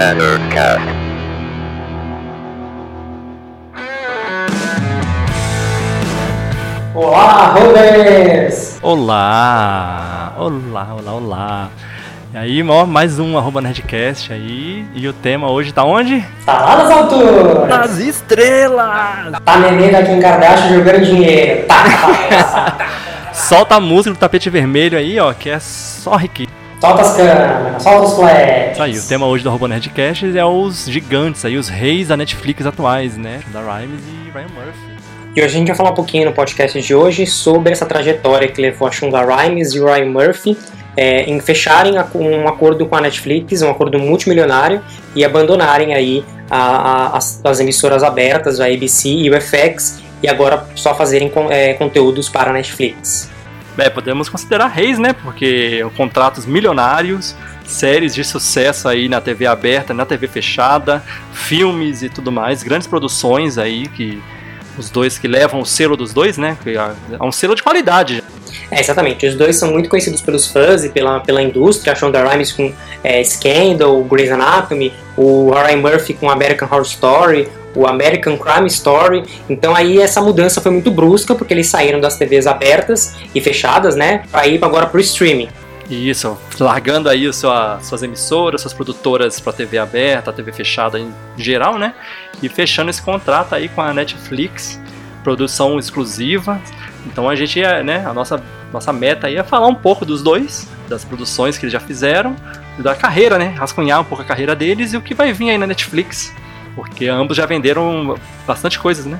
Nerdcast. Olá, Rovers! Olá! Olá, olá, olá! E aí, ó, mais um arroba Nerdcast aí. E o tema hoje tá onde? Tá lá nas alturas! Nas estrelas! Tá neném da Kim Kardashian jogando dinheiro. Tá, tá, tá, tá. Solta a música do tapete vermelho aí, ó, que é só riqueza. Solta as câmeras, solta os flags. Isso aí, o tema hoje do arroba Nerdcast é os gigantes aí, os reis da Netflix atuais, né? Da Rhymes e Ryan Murphy. E hoje a gente vai falar um pouquinho no podcast de hoje sobre essa trajetória que levou a Shonda Rhimes e o Ryan Murphy é, em fecharem um acordo com a Netflix, um acordo multimilionário, e abandonarem aí a, a, as, as, emissoras abertas, a ABC e o FX, e agora só fazerem é, conteúdos para a Netflix. É, podemos considerar reis, né? Porque contratos milionários, séries de sucesso aí na TV aberta, na TV fechada, filmes e tudo mais, grandes produções aí que os dois que levam o selo dos dois, né? É um selo de qualidade. É, exatamente. Os dois são muito conhecidos pelos fãs e pela, pela indústria. A Shonda Rhimes com é, Scandal, Grey's Anatomy, o Ryan Murphy com American Horror Story, o American Crime Story. Então aí essa mudança foi muito brusca, porque eles saíram das TVs abertas e fechadas, né? Para ir agora pro streaming. Isso, largando aí sua, suas emissoras, suas produtoras para TV aberta, TV fechada em geral, né? E fechando esse contrato aí com a Netflix, produção exclusiva. Então a gente, né, a nossa, nossa meta aí é falar um pouco dos dois, das produções que eles já fizeram, da carreira, né? Rascunhar um pouco a carreira deles e o que vai vir aí na Netflix. Porque ambos já venderam bastante coisas, né?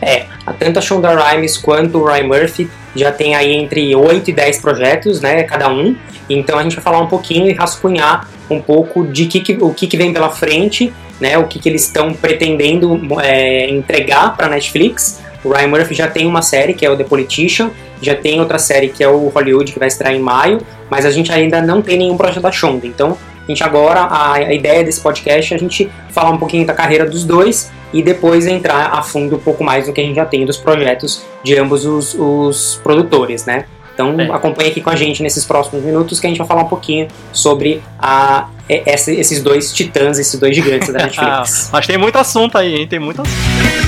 É, tanto a Shonda Rhimes quanto o Ryan Murphy já tem aí entre 8 e 10 projetos, né, cada um. Então a gente vai falar um pouquinho e rascunhar um pouco de que, que o que, que vem pela frente, né, o que, que eles estão pretendendo é, entregar para Netflix. O Ryan Murphy já tem uma série que é o The Politician, já tem outra série que é o Hollywood que vai estrear em maio, mas a gente ainda não tem nenhum projeto da Shonda. Então a gente agora, a, a ideia desse podcast é a gente falar um pouquinho da carreira dos dois e depois entrar a fundo um pouco mais no que a gente já tem dos projetos de ambos os, os produtores, né? Então é. acompanhe aqui com a gente nesses próximos minutos que a gente vai falar um pouquinho sobre a, esses dois titãs, esses dois gigantes da Netflix. Mas tem muito assunto aí, hein? Tem muito assunto.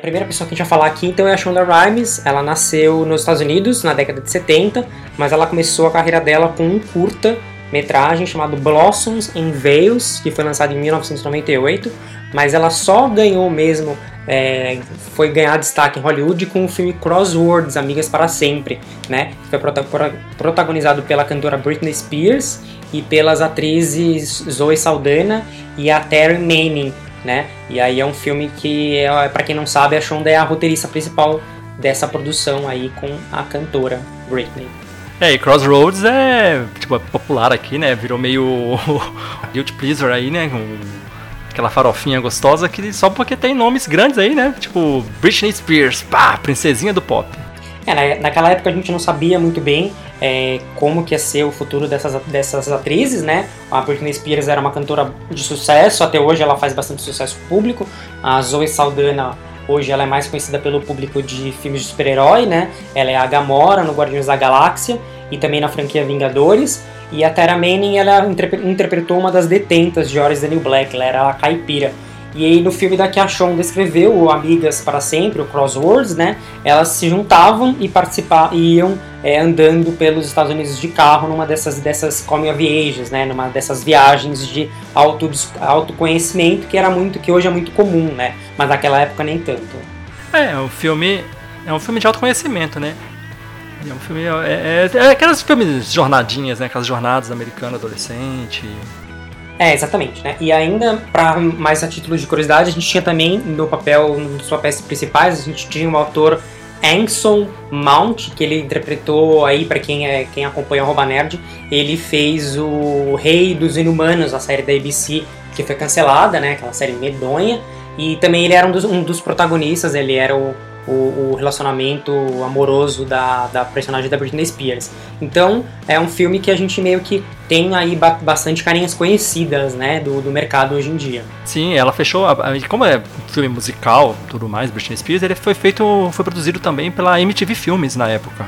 Primeira pessoa que a gente vai falar aqui então é a Shonda Rhimes. Ela nasceu nos Estados Unidos na década de 70, mas ela começou a carreira dela com um curta metragem chamado Blossoms in Veils, que foi lançado em 1998, mas ela só ganhou mesmo, é, foi ganhar destaque em Hollywood com o filme Crosswords, Amigas para Sempre, né? Foi protagonizado pela cantora Britney Spears e pelas atrizes Zoe Saldana e a Terry Manning, né? E aí é um filme que, é, para quem não sabe, a Shonda é a roteirista principal dessa produção aí com a cantora Britney. É, e Crossroads é, tipo, é popular aqui, né? Virou meio guilty pleaser aí, né? Aquela farofinha gostosa que só porque tem nomes grandes aí, né? Tipo Britney Spears, pá, princesinha do pop. É, naquela época a gente não sabia muito bem é, como que ia ser o futuro dessas, dessas atrizes, né? A Britney Spears era uma cantora de sucesso, até hoje ela faz bastante sucesso público. A Zoe Saldana hoje ela é mais conhecida pelo público de filmes de super-herói, né? Ela é a Gamora no Guardiões da Galáxia e também na franquia Vingadores. E a Tara Manning ela interpretou uma das detentas de the New Black, ela era a caipira. E aí no filme da que a Shonda escreveu, o Amigas para Sempre, o Crosswords, né? Elas se juntavam e participavam, iam é, andando pelos Estados Unidos de carro numa dessas, dessas coming of ages, né? Numa dessas viagens de auto, autoconhecimento que era muito, que hoje é muito comum, né? Mas naquela época nem tanto. É, o filme é um filme de autoconhecimento, né? É um filme. É, é, é aquelas filmes jornadinhas, né? Aquelas jornadas americanas adolescente. É, exatamente, né? E ainda, para mais a título de curiosidade, a gente tinha também no papel, um dos papéis principais, a gente tinha o autor Anson Mount, que ele interpretou aí, para quem, é, quem acompanha o Rouba Nerd, ele fez o Rei dos Inumanos, a série da ABC, que foi cancelada, né? Aquela série medonha. E também ele era um dos, um dos protagonistas, ele era o o, o, relacionamento amoroso da, da personagem da Britney Spears. Então, é um filme que a gente meio que tem aí ba bastante carinhas conhecidas, né, do, do mercado hoje em dia. Sim, ela fechou, como é filme musical, tudo mais, Britney Spears, ele foi feito, foi produzido também pela MTV Filmes na época.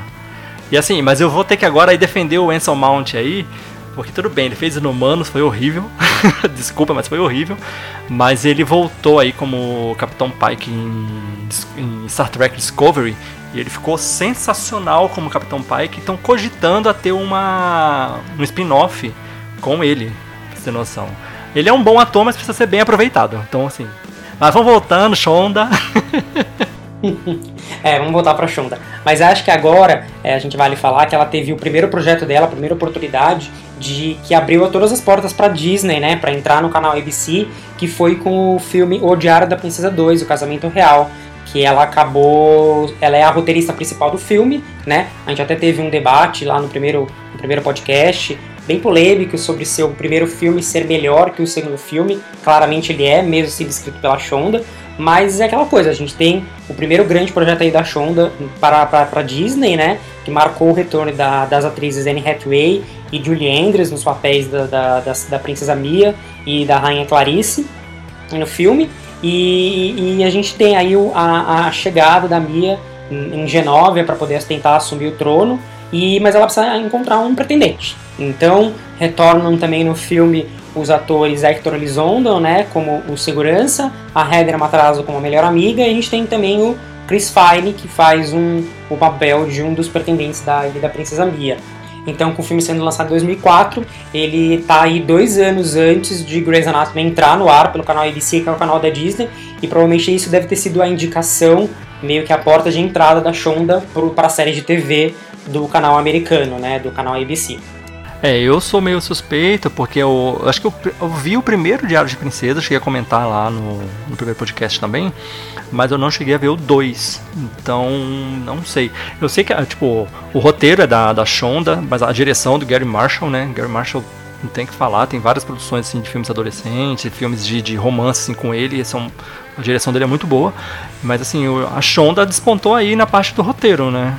E assim, mas eu vou ter que agora defender o Ansel Mount aí, porque tudo bem, ele fez Inumanos, foi horrível. Desculpa, mas foi horrível. Mas ele voltou aí como Capitão Pike em, em, Star Trek Discovery. E ele ficou sensacional como Capitão Pike. Estão cogitando a ter uma um spin-off com ele, pra você ter noção. Ele é um bom ator, mas precisa ser bem aproveitado. Então, assim. Mas vamos voltando, Shonda. é, vamos voltar pra Shonda. Mas acho que agora é, a gente vale falar que ela teve o primeiro projeto dela, a primeira oportunidade de que abriu todas as portas para Disney, né, para entrar no canal ABC, que foi com o filme O Diário da Princesa 2, O Casamento Real, que ela acabou, ela é a roteirista principal do filme, né? A gente até teve um debate lá no primeiro, no primeiro podcast bem polêmico sobre seu primeiro filme ser melhor que o segundo filme. Claramente ele é, mesmo sendo escrito pela Shonda. Mas é aquela coisa, a gente tem o primeiro grande projeto aí da Shonda para, para, Disney, né? Que marcou o retorno da, das atrizes Anne Hathaway e Julie Andrews nos papéis da, da, da, da Princesa Mia e da Rainha Clarice no filme. E, e a gente tem aí a, a chegada da Mia em Genóvia para poder tentar assumir o trono. E, mas ela precisa encontrar um pretendente. Então retornam também no filme os atores Hector Elizondo, né, como o segurança, a Heather Matarazzo como a melhor amiga, e a gente tem também o Chris Fine, que faz um, o papel de um dos pretendentes da da Princesa Mia. Então, com o filme sendo lançado em 2004, ele está aí dois anos antes de Grey's Anatomy entrar no ar pelo canal ABC, que é o canal da Disney, e provavelmente isso deve ter sido a indicação, meio que a porta de entrada da Shonda para a série de TV do canal americano, né, do canal ABC. É, eu sou meio suspeito, porque eu acho que eu, eu, vi o primeiro Diário de Princesa, cheguei a comentar lá no, no primeiro podcast também, mas eu não cheguei a ver o 2, então não sei. Eu sei que tipo, o roteiro é da, da Shonda, mas a direção do Gary Marshall, né? Gary Marshall não tem que falar, tem várias produções assim, de filmes adolescentes, filmes de, de romance assim, com ele, são, a direção dele é muito boa, mas assim, a Shonda despontou aí na parte do roteiro, né?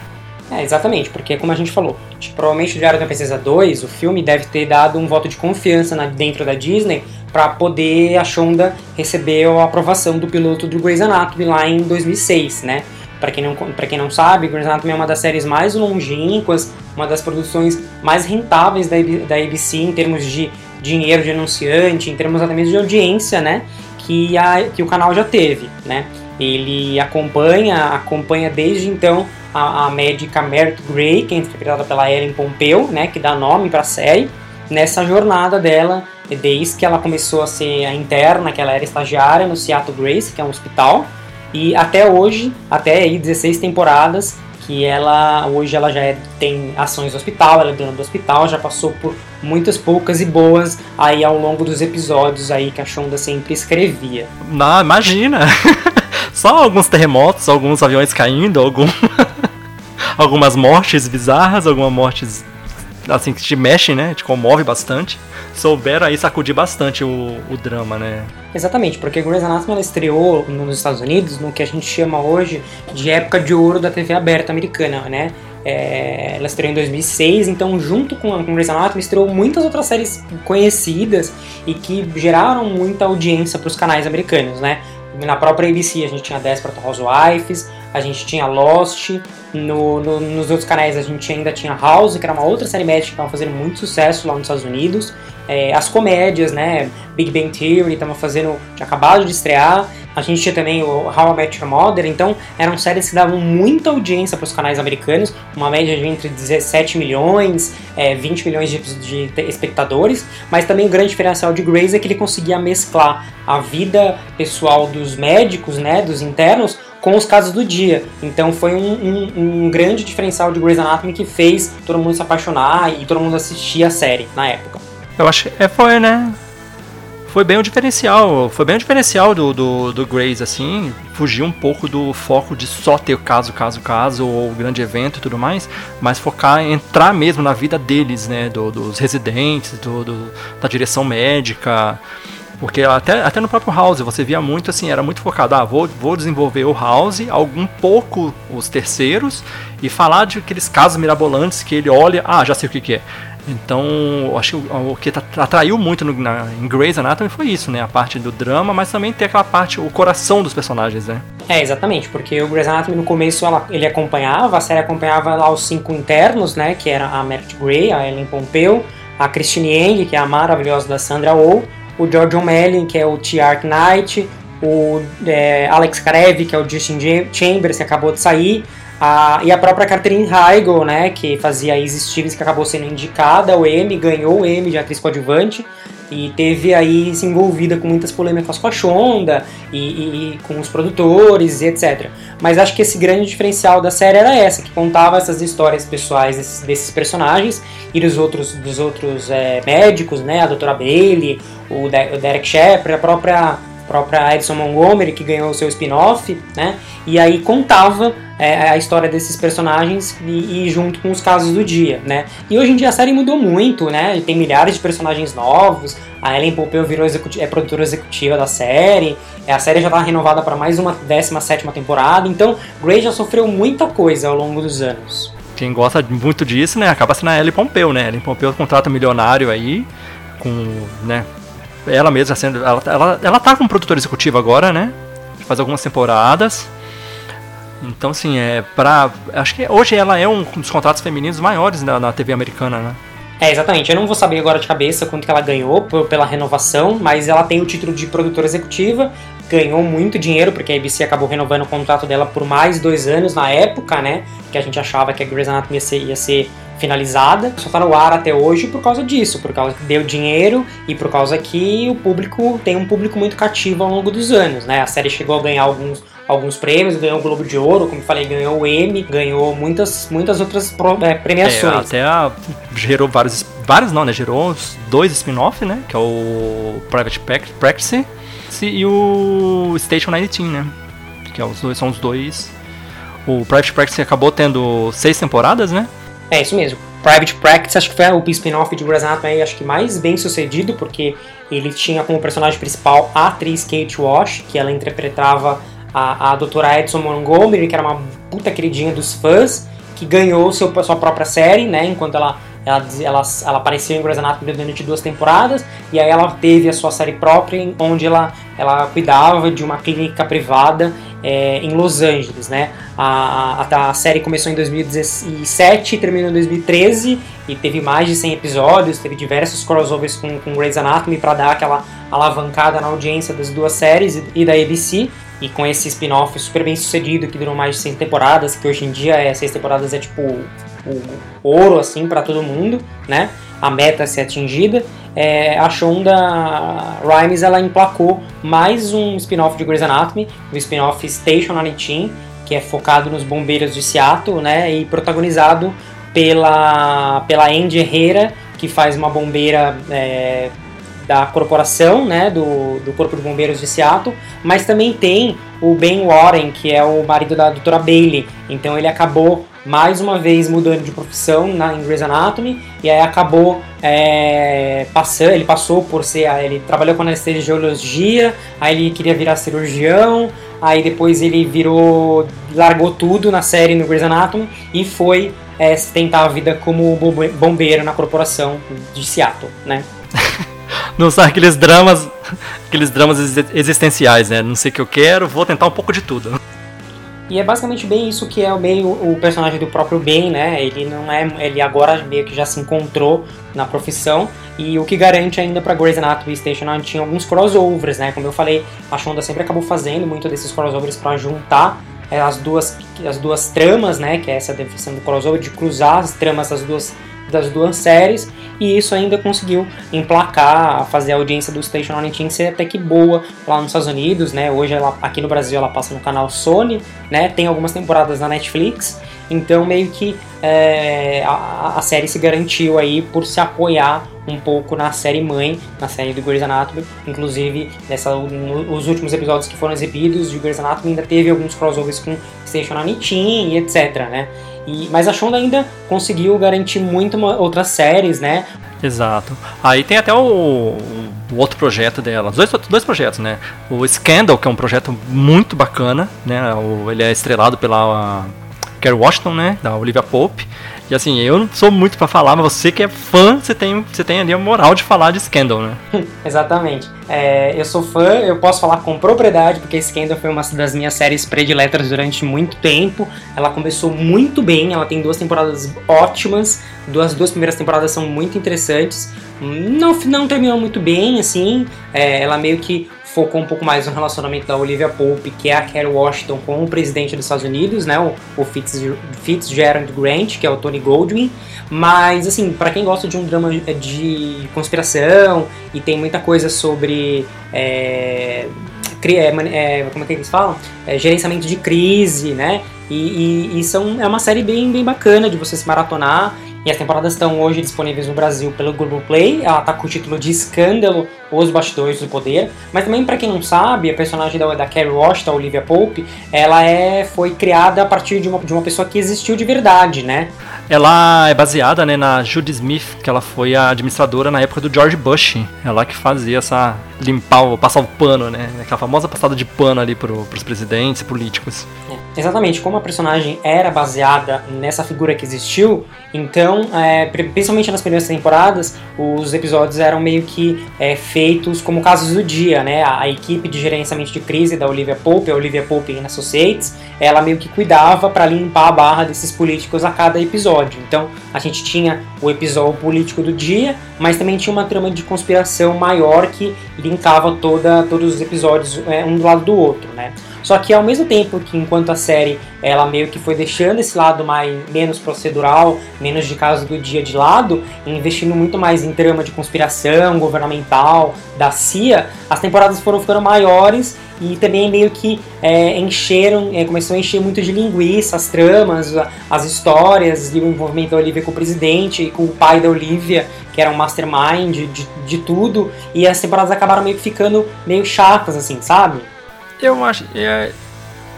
É, exatamente, porque como a gente falou, tipo, provavelmente o Diário da Princesa 2, o filme deve ter dado um voto de confiança na, dentro da Disney para poder a Shonda receber a aprovação do piloto do Grey's Anatomy lá em 2006, né? Para quem, não, quem não sabe, Grey's Anatomy é uma das séries mais longínquas, uma das produções mais rentáveis da, da ABC em termos de dinheiro de anunciante, em termos até mesmo de audiência, né? Que, a, que o canal já teve, né? Ele acompanha, acompanha desde então a, a médica Merit Grey, que é interpretada pela Ellen Pompeu, né, que dá nome para a série, nessa jornada dela, desde que ela começou a ser a interna, que ela era estagiária no Seattle Grace, que é um hospital, e até hoje, até aí 16 temporadas, que ela hoje ela já é, tem ações no hospital, ela é dona do hospital, já passou por muitas poucas e boas aí ao longo dos episódios aí que a Shonda sempre escrevia. Não, imagina! Só alguns terremotos, alguns aviões caindo, algum... algumas mortes bizarras, algumas mortes assim que te mexem, né? Te comove bastante. Souberam aí sacudir bastante o, o drama, né? Exatamente, porque Grey's Anatomy ela estreou nos Estados Unidos no que a gente chama hoje de época de ouro da TV aberta americana, né? É, ela estreou em 2006, então junto com a Grey's Anatomy estreou muitas outras séries conhecidas e que geraram muita audiência para os canais americanos, né? Na própria ABC a gente tinha Desperate Housewives, a gente tinha Lost, no, no, nos outros canais a gente ainda tinha House, que era uma outra série médica que estava fazendo muito sucesso lá nos Estados Unidos. É, as comédias, né? Big Bang Theory estava fazendo, tinha acabado de estrear. A gente tinha também o How I Met Your Mother, então eram séries que davam muita audiência para os canais americanos, uma média de entre 17 milhões, é, 20 milhões de, de, espectadores, mas também o grande diferencial de Grey's é que ele conseguia mesclar a vida pessoal dos médicos, né, dos internos, com os casos do dia. Então foi um, um, um, grande diferencial de Grey's Anatomy que fez todo mundo se apaixonar e todo mundo assistir a série na época. Eu acho que é, foi, né? foi bem o diferencial. Foi bem o diferencial do, do, do Grace, assim. Fugir um pouco do foco de só ter caso, caso, caso, ou grande evento e tudo mais, mas focar, entrar mesmo na vida deles, né? Do, dos residentes, do, do, da direção médica. Porque até, até no próprio House você via muito assim, era muito focado, ah, vou, vou desenvolver o House, algum pouco os terceiros, e falar de aqueles casos mirabolantes que ele olha, ah, já sei o que, que é Então, acho que o, o que atraiu muito no, na, em Grey's Anatomy foi isso, né? A parte do drama, mas também tem aquela parte, o coração dos personagens, né? É, exatamente, porque o Grey's Anatomy no começo ela, ele acompanhava, a série acompanhava lá os cinco internos, né? Que era a Meredith Grey, a Ellen Pompeu, a Christine Yang, que é a maravilhosa da Sandra Oh, o George O'Malley, que é o T. Ark Knight, o é, Alex Karev, que é o Justin Chambers, que acabou de sair, a, e a própria Catherine Heigl, né, que fazia a Stevens, que acabou sendo indicada ao Emmy, ganhou o Emmy de atriz coadjuvante, e teve aí se envolvida com muitas polêmicas com a Shonda e, e, e, com os produtores e etc. Mas acho que esse grande diferencial da série era essa, que contava essas histórias pessoais desses, desses personagens e dos outros, dos outros é, médicos, né, a doutora Bailey, o, De o Derek Shepard, a própria própria Edson Montgomery, que ganhou o seu spin-off, né? E aí contava é, a história desses personagens e, e, junto com os casos do dia, né? E hoje em dia a série mudou muito, né? Tem milhares de personagens novos. A Ellen Pompeo virou é produtora executiva da série. É, a série já está renovada para mais uma 17 temporada. Então, Grey já sofreu muita coisa ao longo dos anos. Quem gosta muito disso, né? Acaba sendo a Ellen Pompeu, né? Ellen Pompeu contrata milionário aí com, né? ela mesma sendo. Ela, ela, ela tá produtora executiva agora, né? Faz algumas temporadas. Então, assim, é pra. Acho que hoje ela é um dos contratos femininos maiores na, na TV americana, né? É, exatamente. Eu não vou saber agora de cabeça quanto que ela ganhou por, pela renovação, mas ela tem o título de produtora executiva, ganhou muito dinheiro, porque a ABC acabou renovando o contrato dela por mais dois anos na época, né? Que a gente achava que a Grey's Anatomy ia ser, ia ser finalizada, só tá no ar até hoje por causa disso, por causa que deu dinheiro e por causa que o público tem um público muito cativo ao longo dos anos, né? A série chegou a ganhar alguns, alguns prêmios, ganhou o Globo de Ouro, como eu falei, ganhou o Emmy, ganhou muitas, muitas outras é, premiações. É, até a, gerou vários, vários não, né? Gerou os dois spin-off, né? Que é o Private Practice e o Station 19, né? Que é os dois, são os dois. O Private Practice acabou tendo seis temporadas, né? É isso mesmo. Private Practice, acho que foi o spin-off de Grey's Anatomy, acho que mais bem sucedido, porque ele tinha como personagem principal a atriz Kate Walsh, que ela interpretava a, a doutora Edson Montgomery, que era uma puta queridinha dos fãs, que ganhou seu, sua própria série, né, enquanto ela ela, ela, ela apareceu em Grey's Anatomy durante duas temporadas e aí ela teve a sua série própria, onde ela, ela cuidava de uma clínica privada é, em Los Angeles, né? A, a, a, série começou em 2017 e terminou em 2013 e teve mais de 100 episódios, teve diversos crossovers com, com Grey's Anatomy para dar aquela alavancada na audiência das duas séries e, e da ABC. E com esse spin-off super bem sucedido que durou mais de 100 temporadas, que hoje em dia é seis temporadas é tipo o ouro assim para todo mundo, né? A meta a ser atingida. É, a Shonda Rhimes ela emplacou mais um spin-off de Grey's Anatomy, o spin-off Station 19, que é focado nos bombeiros de Seattle, né? E protagonizado pela pela Andy Herrera, que faz uma bombeira é, da corporação, né, do, do Corpo de Bombeiros de Seattle, mas também tem o Ben Warren, que é o marido da doutora Bailey. Então ele acabou mais uma vez mudando de profissão na, em Grey's Anatomy e aí acabou é, passando, ele passou por ser, ele trabalhou com anestesiologia, aí ele queria virar cirurgião, aí depois ele virou, largou tudo na série no Grey's Anatomy e foi é, tentar a vida como bombeiro na corporação de Seattle, né? Não são aqueles dramas, aqueles dramas existenciais, né? Não sei o que eu quero, vou tentar um pouco de tudo. E é basicamente bem isso que é meio o personagem do próprio Ben, né? Ele não é, ele agora meio que já se encontrou na profissão e o que garante ainda para Grey's Anatomy Station tinha alguns crossovers, né? Como eu falei, a Shonda sempre acabou fazendo muito desses crossovers para juntar as duas as duas tramas, né? Que é essa definição do crossover de cruzar as tramas das duas das duas séries e isso ainda conseguiu emplacar, fazer a audiência do Station 19 ser até que boa lá nos Estados Unidos, né? Hoje ela, aqui no Brasil ela passa no canal Sony, né? Tem algumas temporadas na Netflix, então meio que é, a, a, série se garantiu aí por se apoiar um pouco na série mãe, na série do Grey's Anatomy. Inclusive, nessa, no, os últimos episódios que foram exibidos de Grey's Anatomy ainda teve alguns crossovers com Station 19 e etc, né? E, mas a Shonda ainda conseguiu garantir muito uma, outras séries, né? Exato. Aí tem até o, o, outro projeto dela, dois, dois projetos, né? O Scandal, que é um projeto muito bacana, né? O, ele é estrelado pela Kerry Washington, né? Da Olivia Pope. E assim, eu não sou muito para falar, mas você que é fã, você tem, você tem ali a moral de falar de Scandal, né? Exatamente. É, eu sou fã, eu posso falar com propriedade, porque Scandal foi uma das minhas séries prediletas durante muito tempo. Ela começou muito bem, ela tem duas temporadas ótimas, duas, duas primeiras temporadas são muito interessantes. Não, não terminou muito bem, assim, é, ela meio que focou um pouco mais no relacionamento da Olivia Pope, que é a Kerry Washington, com o presidente dos Estados Unidos, né, o, o Fitzgerald Grant, que é o Tony Goldwyn. Mas, assim, para quem gosta de um drama de conspiração e tem muita coisa sobre. É, é, como é que eles falam? É, gerenciamento de crise, né? E, e, e são, é uma série bem, bem bacana de você se maratonar. E as temporadas estão hoje disponíveis no Brasil pelo Google Play. Ela tá com o título de Escândalo, Os Bastidores do Poder. Mas também, para quem não sabe, a personagem da, da Carrie Washington, a Olivia Pope, ela é, foi criada a partir de uma, de uma pessoa que existiu de verdade, né? Ela é baseada né, na Judy Smith, que ela foi a administradora na época do George Bush. Ela que fazia essa limpar, passar o pano, né? Aquela famosa passada de pano ali pro, pros presidentes e políticos. É, exatamente, como a personagem era baseada nessa figura que existiu, então, é, principalmente nas primeiras temporadas, os episódios eram meio que é, feitos como casos do dia, né? A, a, equipe de gerenciamento de crise da Olivia Pope, a Olivia Pope Associates, ela meio que cuidava para limpar a barra desses políticos a cada episódio. Então, a gente tinha o episódio político do dia, mas também tinha uma trama de conspiração maior que linkava toda, todos os episódios é, um do lado do outro, né? Só que ao mesmo tempo que enquanto a série ela meio que foi deixando esse lado mais menos procedural, menos de caso do dia de lado, investindo muito mais em trama de conspiração governamental da CIA, as temporadas foram ficando maiores e também meio que é, encheram, é, começou a encher muito de linguiça as tramas, as histórias e o envolvimento da Olivia com o presidente, com o pai da Olivia, que era um mastermind de, de tudo, e as temporadas acabaram meio que ficando meio chatas, assim, sabe? Eu acho. É,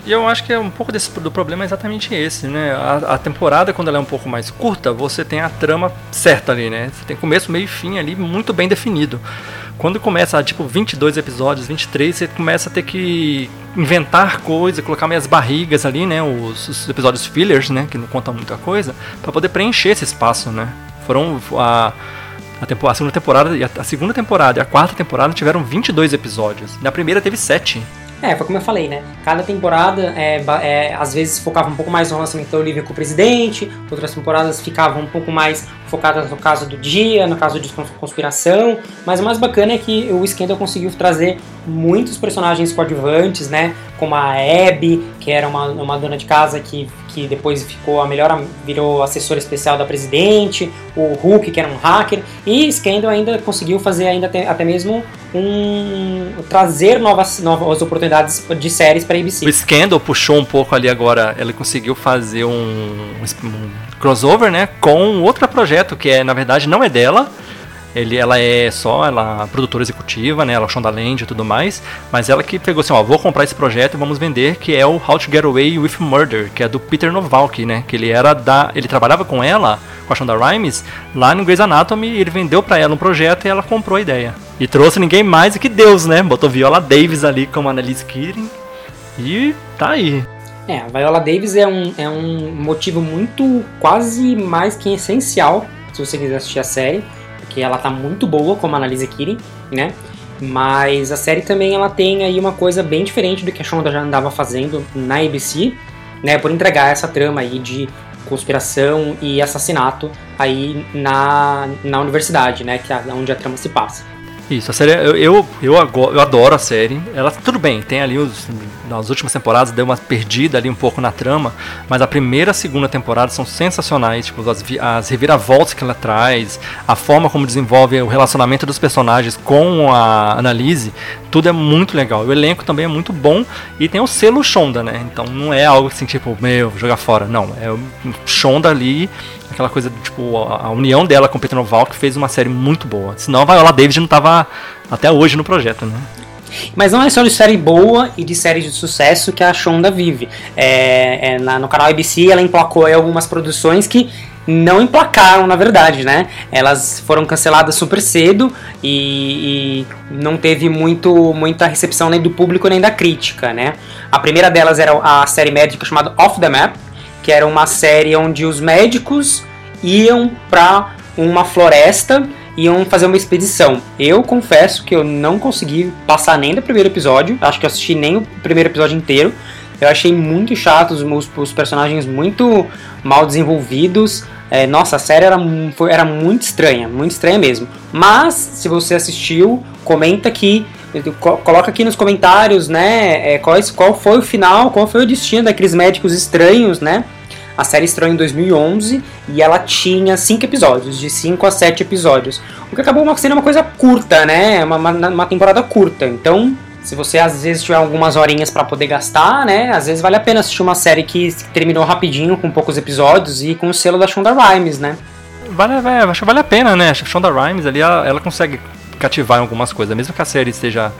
eu acho que é um pouco desse, do problema é exatamente esse, né? A, a, temporada, quando ela é um pouco mais curta, você tem a trama certa ali, né? Você tem começo, meio e fim ali muito bem definido. Quando começa, tipo, 22 episódios, 23, você começa a ter que inventar coisa, colocar meias barrigas ali, né? Os, os episódios fillers, né? Que não contam muita coisa, para poder preencher esse espaço, né? Foram a, a, a segunda temporada, a segunda temporada e a quarta temporada tiveram 22 episódios. Na primeira teve 7. É, foi como eu falei, né? Cada temporada, é, é, às vezes, focava um pouco mais no relacionamento da Olivia com o presidente, outras temporadas ficavam um pouco mais focadas no caso do dia, no caso de conspiração, mas o mais bacana é que o Scandal conseguiu trazer muitos personagens coadjuvantes, né? Como a Abby, que era uma, uma dona de casa que, que depois ficou a melhor, virou assessora especial da presidente, o Hulk, que era um hacker, e Scandal ainda conseguiu fazer ainda até, até mesmo um trazer novas, novas oportunidades de séries para a ABC. O Scandal puxou um pouco ali agora, ele conseguiu fazer um, um crossover, né, com outro projeto que é, na verdade, não é dela, ele, ela é só ela é produtora executiva, né? Ela é Shonda Land e tudo mais. Mas ela que pegou assim, ó, vou comprar esse projeto e vamos vender, que é o How to Get Away with Murder, que é do Peter Novalky, né? Que ele era da. Ele trabalhava com ela, com a Shonda Rhimes, lá no Grey's Anatomy, ele vendeu para ela um projeto e ela comprou a ideia. E trouxe ninguém mais do que Deus, né? Botou Viola Davis ali como Annalise Keating. E tá aí. É, a Viola Davis é um, é um motivo muito quase mais que essencial se você quiser assistir a série porque ela tá muito boa como Annalise Keating, né? Mas a série também ela tem aí uma coisa bem diferente do que a Shonda já andava fazendo na ABC, né? Por entregar essa trama aí de conspiração e assassinato aí na, na universidade, né? Que é onde a trama se passa. Isso, a série, eu, eu, eu, eu adoro a série. Ela, tudo bem, tem ali os. Nas últimas temporadas deu uma perdida ali um pouco na trama, mas a primeira e a segunda temporada são sensacionais. Tipo, as, as reviravoltas que ela traz, a forma como desenvolve o relacionamento dos personagens com a Annalise, tudo é muito legal. O elenco também é muito bom e tem o selo Shonda, né? Então não é algo assim, tipo, meu, jogar fora. Não, é o Shonda ali aquela coisa, tipo, a, a união dela com o Peter Noval que fez uma série muito boa. Senão a Viola Davis não tava até hoje no projeto, né? Mas não é só de série boa e de série de sucesso que a Shonda vive. É, é, na, no canal ABC ela emplacou algumas produções que não emplacaram, na verdade, né? Elas foram canceladas super cedo e, e, não teve muito, muita recepção nem do público nem da crítica, né? A primeira delas era a série médica chamada Off the Map, que era uma série onde os médicos iam para uma floresta iam fazer uma expedição. Eu confesso que eu não consegui passar nem do primeiro episódio, acho que eu assisti nem o primeiro episódio inteiro. Eu achei muito chato, os, os personagens muito mal desenvolvidos. É, nossa, a série era, foi, era muito estranha, muito estranha mesmo. Mas, se você assistiu, comenta aqui, coloca aqui nos comentários, né, é, qual, qual foi o final, qual foi o destino daqueles médicos estranhos, né? A série estreou em 2011 e ela tinha 5 episódios, de 5 a 7 episódios. O que acabou sendo uma coisa curta, né? Uma, uma, uma temporada curta. Então, se você às vezes tiver algumas horinhas para poder gastar, né? Às vezes vale a pena assistir uma série que terminou rapidinho, com poucos episódios e com o selo da Shonda Rhimes, né? Vale, é, acho que vale a pena, né? A Shonda Rhimes ali, ela, ela consegue cativar em algumas coisas, mesmo que a série esteja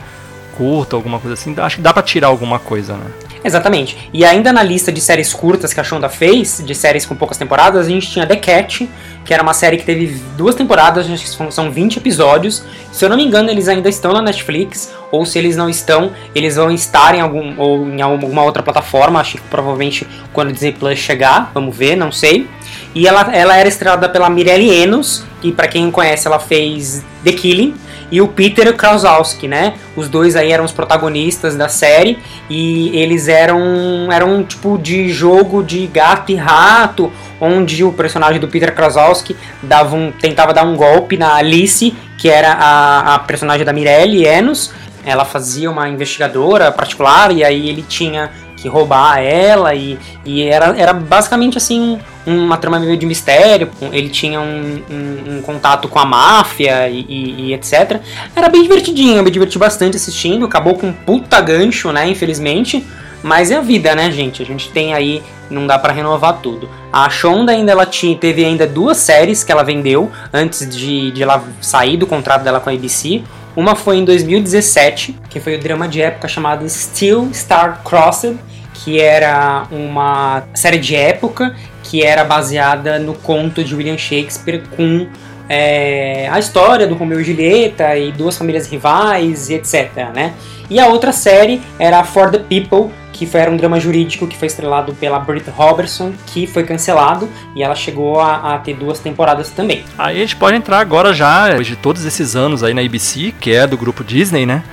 curta, alguma coisa assim, acho que dá para tirar alguma coisa, né? Exatamente. E ainda na lista de séries curtas que a Shonda fez, de séries com poucas temporadas, a gente tinha The Cat, que era uma série que teve duas temporadas, são 20 episódios. Se eu não me engano, eles ainda estão na Netflix, ou se eles não estão, eles vão estar em algum ou em alguma outra plataforma, acho que provavelmente quando o Disney Plus chegar, vamos ver, não sei. E ela, ela era estrelada pela Mirelle Enos, que para quem conhece, ela fez The Killing, e o Peter Krausowski, né? Os dois aí eram os protagonistas da série e eles eram eram um tipo de jogo de gato e rato, onde o personagem do Peter Krausowski dava um, tentava dar um golpe na Alice, que era a, a personagem da Mirelle Enos. Ela fazia uma investigadora particular e aí ele tinha que roubar ela e, e era, era basicamente assim uma trama meio de mistério, ele tinha um, um, um contato com a máfia e, e, e, etc. Era bem divertidinho, eu me diverti bastante assistindo, acabou com um puta gancho, né, infelizmente, mas é a vida, né, gente? A gente tem aí, não dá para renovar tudo. A Shonda ainda ela tinha, teve ainda duas séries que ela vendeu antes de, de ela sair do contrato dela com a ABC. Uma foi em 2017, que foi o drama de época chamado Still Star Crossed, que era uma série de época que era baseada no conto de William Shakespeare com é, a história do Romeu e Julieta e duas famílias rivais e etc. Né? E a outra série era For the People, que foi, era um drama jurídico que foi estrelado pela Britt Robertson, que foi cancelado e ela chegou a, a, ter duas temporadas também. Aí a gente pode entrar agora já, depois de todos esses anos aí na ABC, que é do grupo Disney, né?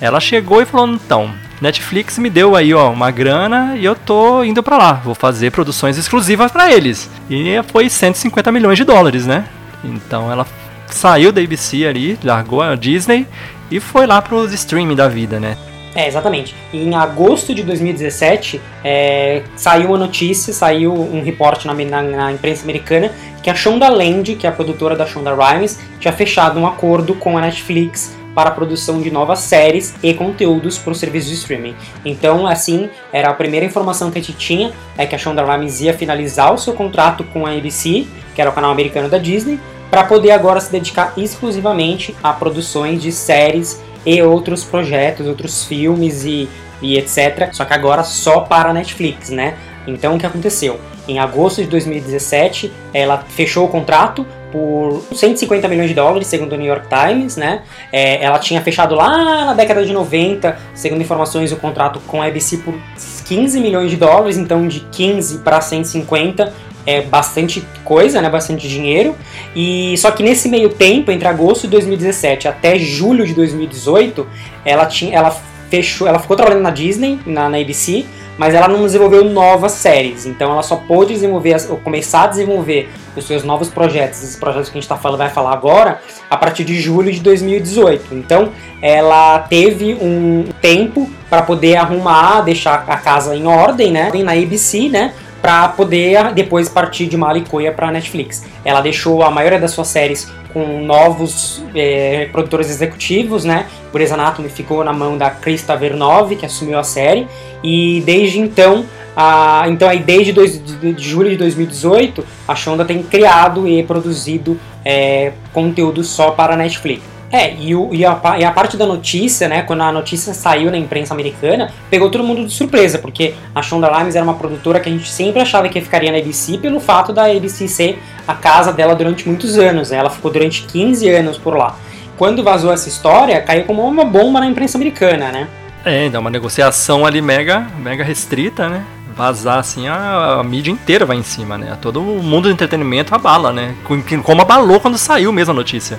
Ela chegou e falou: então, Netflix me deu aí ó uma grana e eu tô indo para lá, vou fazer produções exclusivas para eles. E foi 150 milhões de dólares, né? Então ela saiu da ABC ali, largou a Disney e foi lá pros streaming da vida, né? É, exatamente. Em agosto de 2017, é, saiu uma notícia, saiu um reporte na, na, na, imprensa americana que a Shonda Land, que é a produtora da Shonda Rhimes, tinha fechado um acordo com a Netflix para a produção de novas séries e conteúdos para o serviço de streaming. Então, assim, era a primeira informação que a gente tinha, é que a Shonda Rhimes ia finalizar o seu contrato com a ABC, que era o canal americano da Disney, para poder agora se dedicar exclusivamente a produções de séries e outros projetos, outros filmes e, e etc. Só que agora só para a Netflix, né? Então o que aconteceu? Em agosto de 2017, ela fechou o contrato por 150 milhões de dólares, segundo o New York Times, né? É, ela tinha fechado lá na década de 90, segundo informações, o contrato com a ABC por 15 milhões de dólares, então de 15 para 150 é bastante coisa, né? Bastante dinheiro. E só que nesse meio tempo, entre agosto de 2017 até julho de 2018, ela tinha, ela fechou, ela ficou trabalhando na Disney, na, na ABC, mas ela não desenvolveu novas séries. Então ela só pôde desenvolver, começar a desenvolver os seus novos projetos, esses projetos que a gente tá falando, vai falar agora, a partir de julho de 2018. Então ela teve um tempo para poder arrumar, deixar a casa em ordem, né? Na ABC, né? para poder depois partir de Malicoia para Netflix. Ela deixou a maioria das suas séries com novos é, produtores executivos, né? Grey's Anatomy ficou na mão da Krista Vernov, que assumiu a série, e desde então, a, então aí desde dois, de, de, julho de 2018, a Shonda tem criado e produzido é, conteúdo só para a Netflix. É, e, o, e, a, e, a, parte da notícia, né, quando a notícia saiu na imprensa americana, pegou todo mundo de surpresa, porque a Shonda Rhimes era uma produtora que a gente sempre achava que ficaria na ABC pelo fato da ABC ser a casa dela durante muitos anos, né, ela ficou durante 15 anos por lá. Quando vazou essa história, caiu como uma bomba na imprensa americana, né? É, então uma negociação ali mega, mega restrita, né? vazar assim, a, a, mídia inteira vai em cima, né? Todo o mundo do entretenimento abala, né? Como abalou quando saiu mesmo a notícia.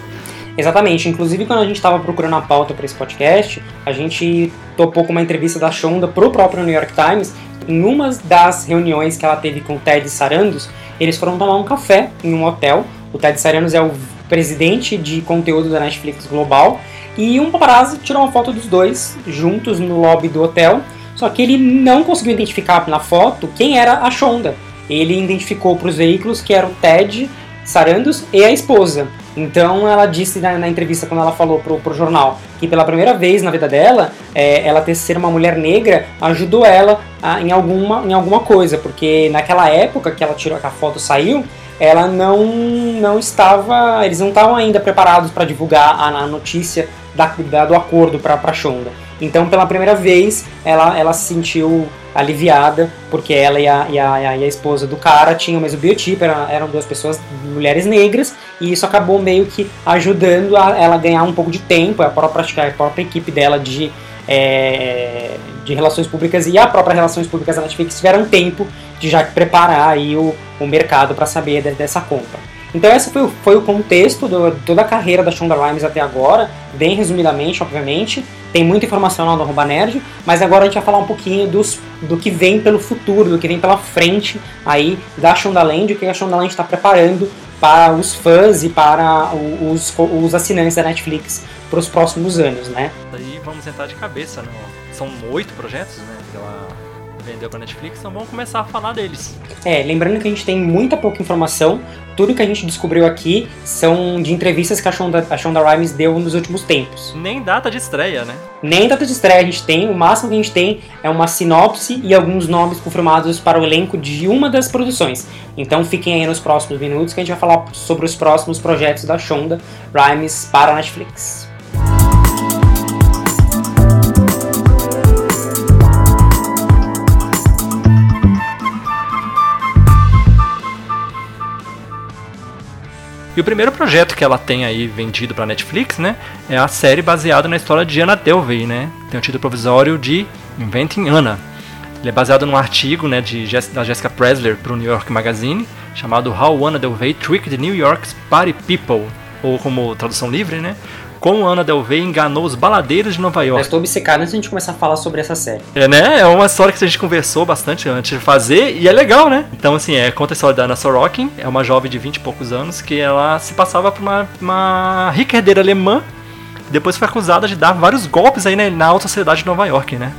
Exatamente. Inclusive, quando a gente estava procurando a pauta para esse podcast, a gente topou com uma entrevista da Shonda pro próprio New York Times. Em uma das reuniões que ela teve com o Ted Sarandos, eles foram tomar um café em um hotel. O Ted Sarandos é o presidente de conteúdo da Netflix Global. E um paparazzi tirou uma foto dos dois juntos no lobby do hotel. Só que ele não conseguiu identificar na foto quem era a Shonda. Ele identificou para os veículos que era o Ted Sarandos e a esposa. Então ela disse na, na, entrevista quando ela falou pro, pro jornal que pela primeira vez na vida dela, é, ela ter ser uma mulher negra ajudou ela a, em, alguma, em alguma coisa, porque naquela época que ela tirou que a foto saiu, ela não, não estava, eles não estavam ainda preparados para divulgar a, a notícia da, da, do acordo para a Shonda. Então, pela primeira vez, ela, ela se sentiu aliviada, porque ela e a, e a, e a esposa do cara tinham o mesmo biotipo, eram, eram duas pessoas, mulheres negras, e isso acabou meio que ajudando a ela ganhar um pouco de tempo, a própria, a própria equipe dela de, é, de relações públicas e a própria relações públicas da Netflix tiveram tempo de já preparar aí o, o mercado para saber dessa compra. Então esse foi, foi o contexto de toda a carreira da Shonda Rhimes até agora, bem resumidamente, obviamente. Tem muita informação lá no Arroba Nerd, mas agora a gente vai falar um pouquinho dos, do que vem pelo futuro, do que vem pela frente aí da Shonda Land, o que a Shonda Land está preparando para os fãs e para os, os assinantes da Netflix para os próximos anos, né? Daí vamos entrar de cabeça, né? São oito projetos, né? Que ela vendeu para Netflix, então vamos começar a falar deles. É, lembrando que a gente tem muita pouca informação, tudo que a gente descobriu aqui são de entrevistas que a Shonda, a Shonda Rhimes deu nos últimos tempos. Nem data de estreia, né? Nem data de estreia a gente tem, o máximo que a gente tem é uma sinopse e alguns nomes confirmados para o elenco de uma das produções. Então fiquem aí nos próximos minutos que a gente vai falar sobre os próximos projetos da Shonda Rhimes para a Netflix. E o primeiro projeto que ela tem aí vendido para Netflix, né, é a série baseada na história de Anna Delvey, né? Tem o título provisório de Inventing Anna. Ele é baseado num artigo, né, de da Jessica Presler para o New York Magazine, chamado How Anna Delvey Tricked New York's Party People, ou como tradução livre, né, como Ana Delvey enganou os baladeiros de Nova York. Eu estou obcecado antes de a gente começar a falar sobre essa série. É, né? É uma história que a gente conversou bastante antes de fazer e é legal, né? Então, assim, é, conta a história da Anna Sorokin, é uma jovem de 20 e poucos anos que ela se passava por uma, uma rica herdeira alemã depois foi acusada de dar vários golpes aí né, na alta sociedade de Nova York, né?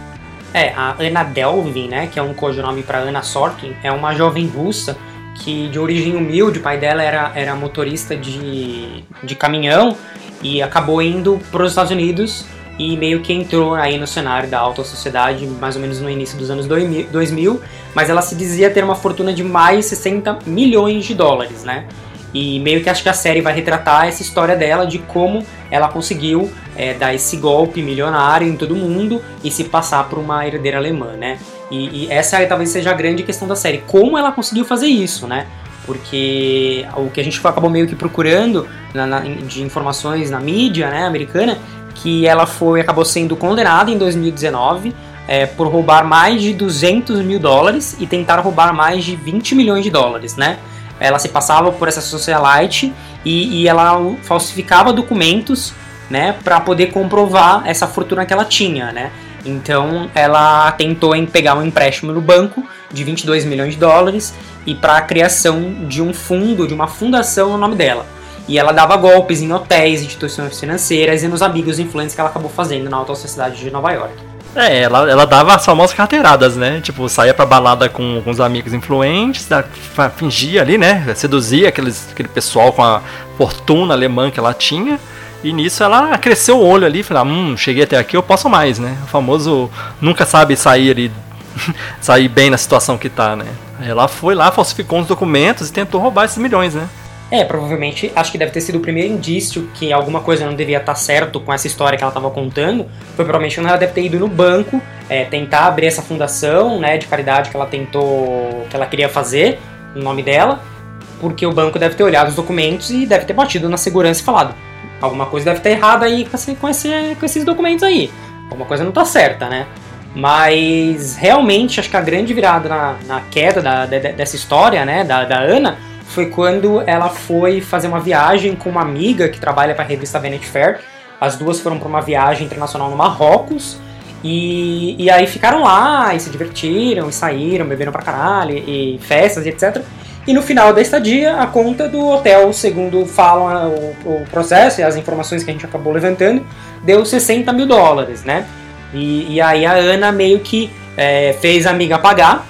É, a Ana Delvin, né, que é um codinome para Anna Sorkin, é uma jovem russa que de origem humilde, o pai dela era, era motorista de, de caminhão e acabou indo para os Estados Unidos e meio que entrou aí no cenário da alta sociedade mais ou menos no início dos anos 2000, mas ela se dizia ter uma fortuna de mais 60 milhões de dólares, né? E meio que acho que a série vai retratar essa história dela de como ela conseguiu é, dar esse golpe milionário em todo mundo e se passar por uma herdeira alemã, né? E, e essa talvez seja a grande questão da série, como ela conseguiu fazer isso, né? Porque o que a gente acabou meio que procurando na, na, de informações na mídia né, americana, que ela foi acabou sendo condenada em 2019 é, por roubar mais de 200 mil dólares e tentar roubar mais de 20 milhões de dólares, né? Ela se passava por essa socialite e, e ela falsificava documentos, né, para poder comprovar essa fortuna que ela tinha, né? Então ela tentou em pegar um empréstimo no banco de 22 milhões de dólares e para a criação de um fundo, de uma fundação no nome dela. E ela dava golpes em hotéis, instituições financeiras e nos amigos influentes que ela acabou fazendo na alta sociedade de Nova York. É, ela, ela dava as famosas carteiradas, né? Tipo, saía pra balada com, com os amigos influentes, da, fingia ali, né? Seduzia aqueles, aquele pessoal com a fortuna alemã que ela tinha. E nisso ela cresceu o olho ali falou: hum, cheguei até aqui, eu posso mais, né? O famoso nunca sabe sair ali sair bem na situação que tá, né? Ela foi lá, falsificou uns documentos e tentou roubar esses milhões, né? É, provavelmente, acho que deve ter sido o primeiro indício que alguma coisa não devia estar tá certo com essa história que ela estava contando. Foi provavelmente quando ela deve ter ido no banco é, tentar abrir essa fundação né, de caridade que ela tentou, que ela queria fazer, no nome dela, porque o banco deve ter olhado os documentos e deve ter batido na segurança e falado: alguma coisa deve estar errada aí com, esse, com, com esses documentos aí. Alguma coisa não está certa, né? Mas realmente acho que a grande virada na, na queda da, de, dessa história, né, da, da Ana, foi quando ela foi fazer uma viagem com uma amiga que trabalha para a revista Vanity Fair. As duas foram para uma viagem internacional no Marrocos. E, e aí ficaram lá e se divertiram e saíram, beberam pra caralho, e, e festas e etc. E no final da estadia, a conta do hotel, segundo falam o, o, processo e as informações que a gente acabou levantando, deu 60 mil dólares, né? E, e aí a Ana meio que é, fez a amiga pagar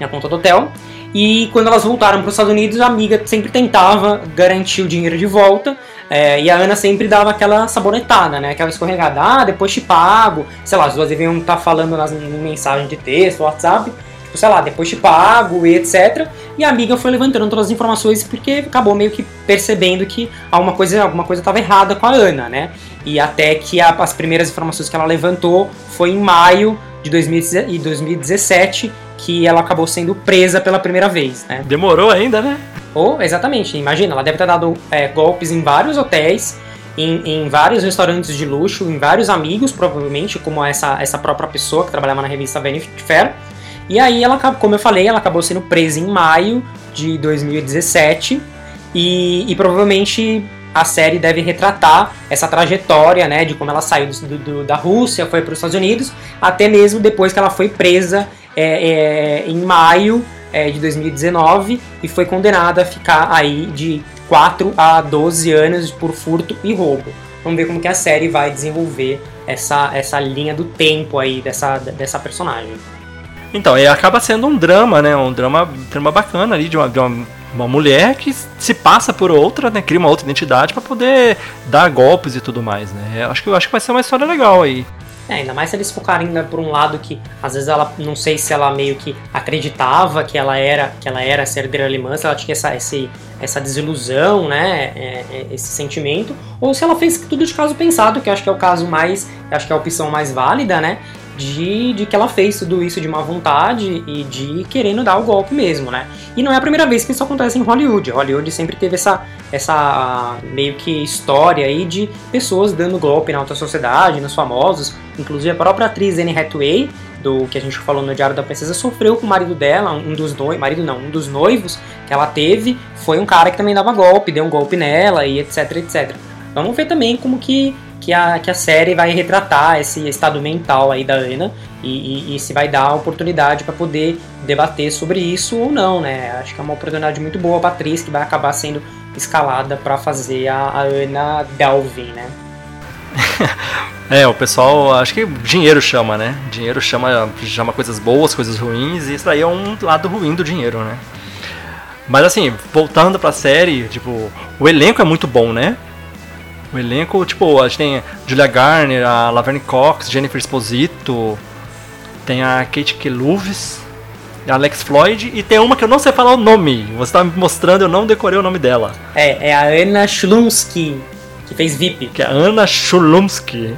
a conta do hotel. E quando elas voltaram para os Estados Unidos, a amiga sempre tentava garantir o dinheiro de volta. É, e a Ana sempre dava aquela sabonetada, né? Aquela escorregada. Ah, depois te pago. Sei lá, as duas deviam estar tá falando nas mensagens de texto, WhatsApp. Tipo, sei lá, depois te pago e etc. E a amiga foi levantando todas as informações porque acabou meio que percebendo que alguma coisa alguma coisa estava errada com a Ana, né? E até que a, as primeiras informações que ela levantou foi em maio de 2017 que ela acabou sendo presa pela primeira vez, né? Demorou ainda, né? Ou, exatamente, imagina, ela deve ter dado é, golpes em vários hotéis, em, em, vários restaurantes de luxo, em vários amigos, provavelmente, como essa, essa própria pessoa que trabalhava na revista Vanity Fair. E aí, ela, como eu falei, ela acabou sendo presa em maio de 2017 e, e provavelmente a série deve retratar essa trajetória, né, de como ela saiu do, do, da Rússia, foi para os Estados Unidos, até mesmo depois que ela foi presa é, é, em maio é, de 2019 e foi condenada a ficar aí de 4 a 12 anos por furto e roubo. Vamos ver como que a série vai desenvolver essa, essa linha do tempo aí dessa, dessa personagem. Então, e acaba sendo um drama, né? Um drama, drama bacana ali de uma, de uma, uma mulher que se passa por outra, né? Cria uma outra identidade para poder dar golpes e tudo mais, né? Eu acho que, eu acho que vai ser uma história legal aí. É, ainda mais se eles focarem ainda por um lado que às vezes ela não sei se ela meio que acreditava que ela era que ela era herdeira alemã, se ela tinha essa, esse, essa desilusão, né, é, é, esse sentimento, ou se ela fez tudo de caso pensado, que acho que é o caso mais, acho que é a opção mais válida, né, de, de que ela fez tudo isso de má vontade e de querendo dar o golpe mesmo, né? E não é a primeira vez que isso acontece em Hollywood. Hollywood sempre teve essa, essa meio que história aí de pessoas dando golpe na alta sociedade, nos famosos. Inclusive a própria atriz Anne Hathaway, do que a gente falou no Diário da Princesa, sofreu com o marido dela, um dos noivos, marido não, um dos noivos que ela teve, foi um cara que também dava golpe, deu um golpe nela e etc, etc. Vamos ver também como que que a, que a série vai retratar esse estado mental aí da Ana e, e, e se vai dar a oportunidade para poder debater sobre isso ou não, né? Acho que é uma oportunidade muito boa para a atriz que vai acabar sendo escalada para fazer a, a Ana Delvin, né? é, o pessoal, acho que dinheiro chama, né? Dinheiro chama, chama coisas boas, coisas ruins, e isso daí é um lado ruim do dinheiro, né? Mas assim, voltando pra série, tipo, o elenco é muito bom, né? O elenco, tipo, a gente tem Julia Garner, a Laverne Cox, Jennifer Esposito, tem a Kate Keluvis, a Alex Floyd e tem uma que eu não sei falar o nome. Você tá me mostrando, eu não decorei o nome dela. É, é a Anna Schlumsky, que fez VIP. Que é a Anna Schlumsky.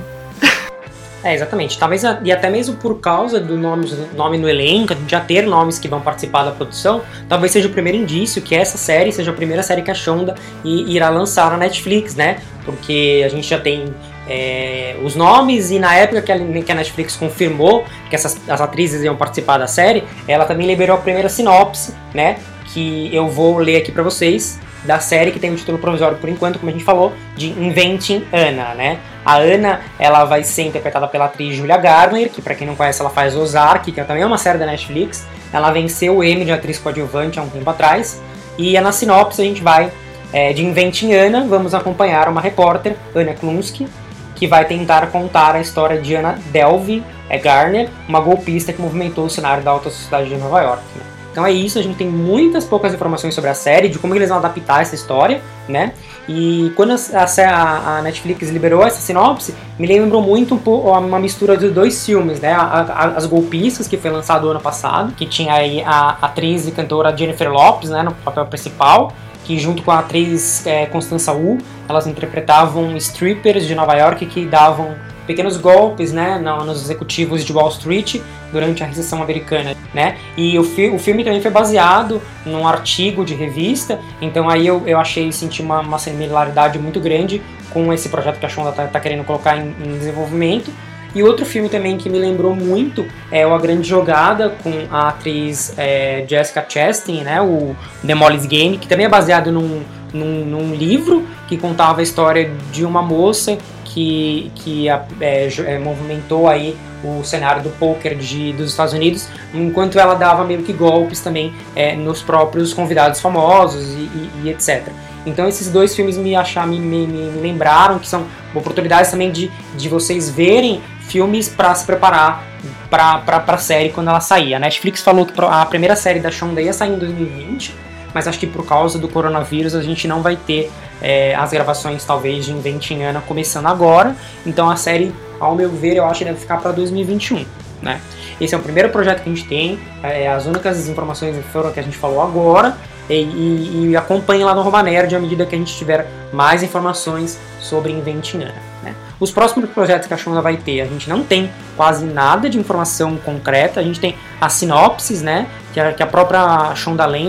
É, exatamente. Talvez, e até mesmo por causa do nome, nome no elenco, de já ter nomes que vão participar da produção, talvez seja o primeiro indício que essa série seja a primeira série que a Shonda irá lançar na Netflix, né? Porque a gente já tem é, os nomes e na época que a, que a, Netflix confirmou que essas as atrizes iam participar da série, ela também liberou a primeira sinopse, né? Que eu vou ler aqui para vocês da série que tem um título provisório por enquanto, como a gente falou, de Inventing Anna, né? A Anna, ela vai ser interpretada pela atriz Julia Garner, que para quem não conhece, ela faz Ozark, que também é uma série da Netflix. Ela venceu o Emmy de atriz coadjuvante há um tempo atrás. E na sinopse a gente vai é, de Inventing Anna, vamos acompanhar uma repórter, Anna Klunsky, que vai tentar contar a história de Anna Delvey é Garner, uma golpista que movimentou o cenário da alta sociedade de Nova York. Né? Então é isso, a gente tem muitas poucas informações sobre a série, de como eles vão adaptar essa história, né? E quando a, a, Netflix liberou essa sinopse, me lembrou muito um uma mistura de dois filmes, né? As Golpistas, que foi lançado ano passado, que tinha aí a atriz e cantora Jennifer Lopes, né, no papel principal, que junto com a atriz é, Constança Wu, elas interpretavam strippers de Nova York que davam pequenos golpes, né, nos executivos de Wall Street durante a recessão americana, né? E o, fi o filme também foi baseado num artigo de revista, então aí eu, eu achei senti uma, uma similaridade muito grande com esse projeto que a Shonda está tá querendo colocar em, em desenvolvimento. E outro filme também que me lembrou muito é o A Grande Jogada, com a atriz é, Jessica Chastain, né, o The Molly's Game, que também é baseado num, num, num livro que contava a história de uma moça que, que é, é, movimentou aí o cenário do poker de, dos Estados Unidos, enquanto ela dava meio que golpes também é, nos próprios convidados famosos e, e, e, etc. Então esses dois filmes me achar, me, me, me lembraram que são oportunidades também de, de vocês verem filmes para se preparar para a série quando ela sair. A Netflix falou que a primeira série da Shonda ia sair em 2020, mas acho que por causa do coronavírus a gente não vai ter é, as gravações talvez de Inventing Anna começando agora, então a série, ao meu ver, eu acho que deve ficar para 2021, né? Esse é o primeiro projeto que a gente tem, é, as únicas informações foram que a gente falou agora, e, e, acompanhe lá no Roma Nerd à medida que a gente tiver mais informações sobre Inventing Anna. Né? Os próximos projetos que a Shonda vai ter, a gente não tem quase nada de informação concreta, a gente tem as sinopses, né, que a, que a própria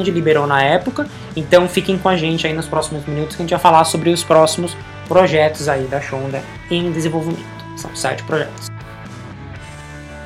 liberou na época, então fiquem com a gente aí nos próximos minutos que a gente vai falar sobre os próximos projetos aí da Shonda em desenvolvimento. São sete projetos.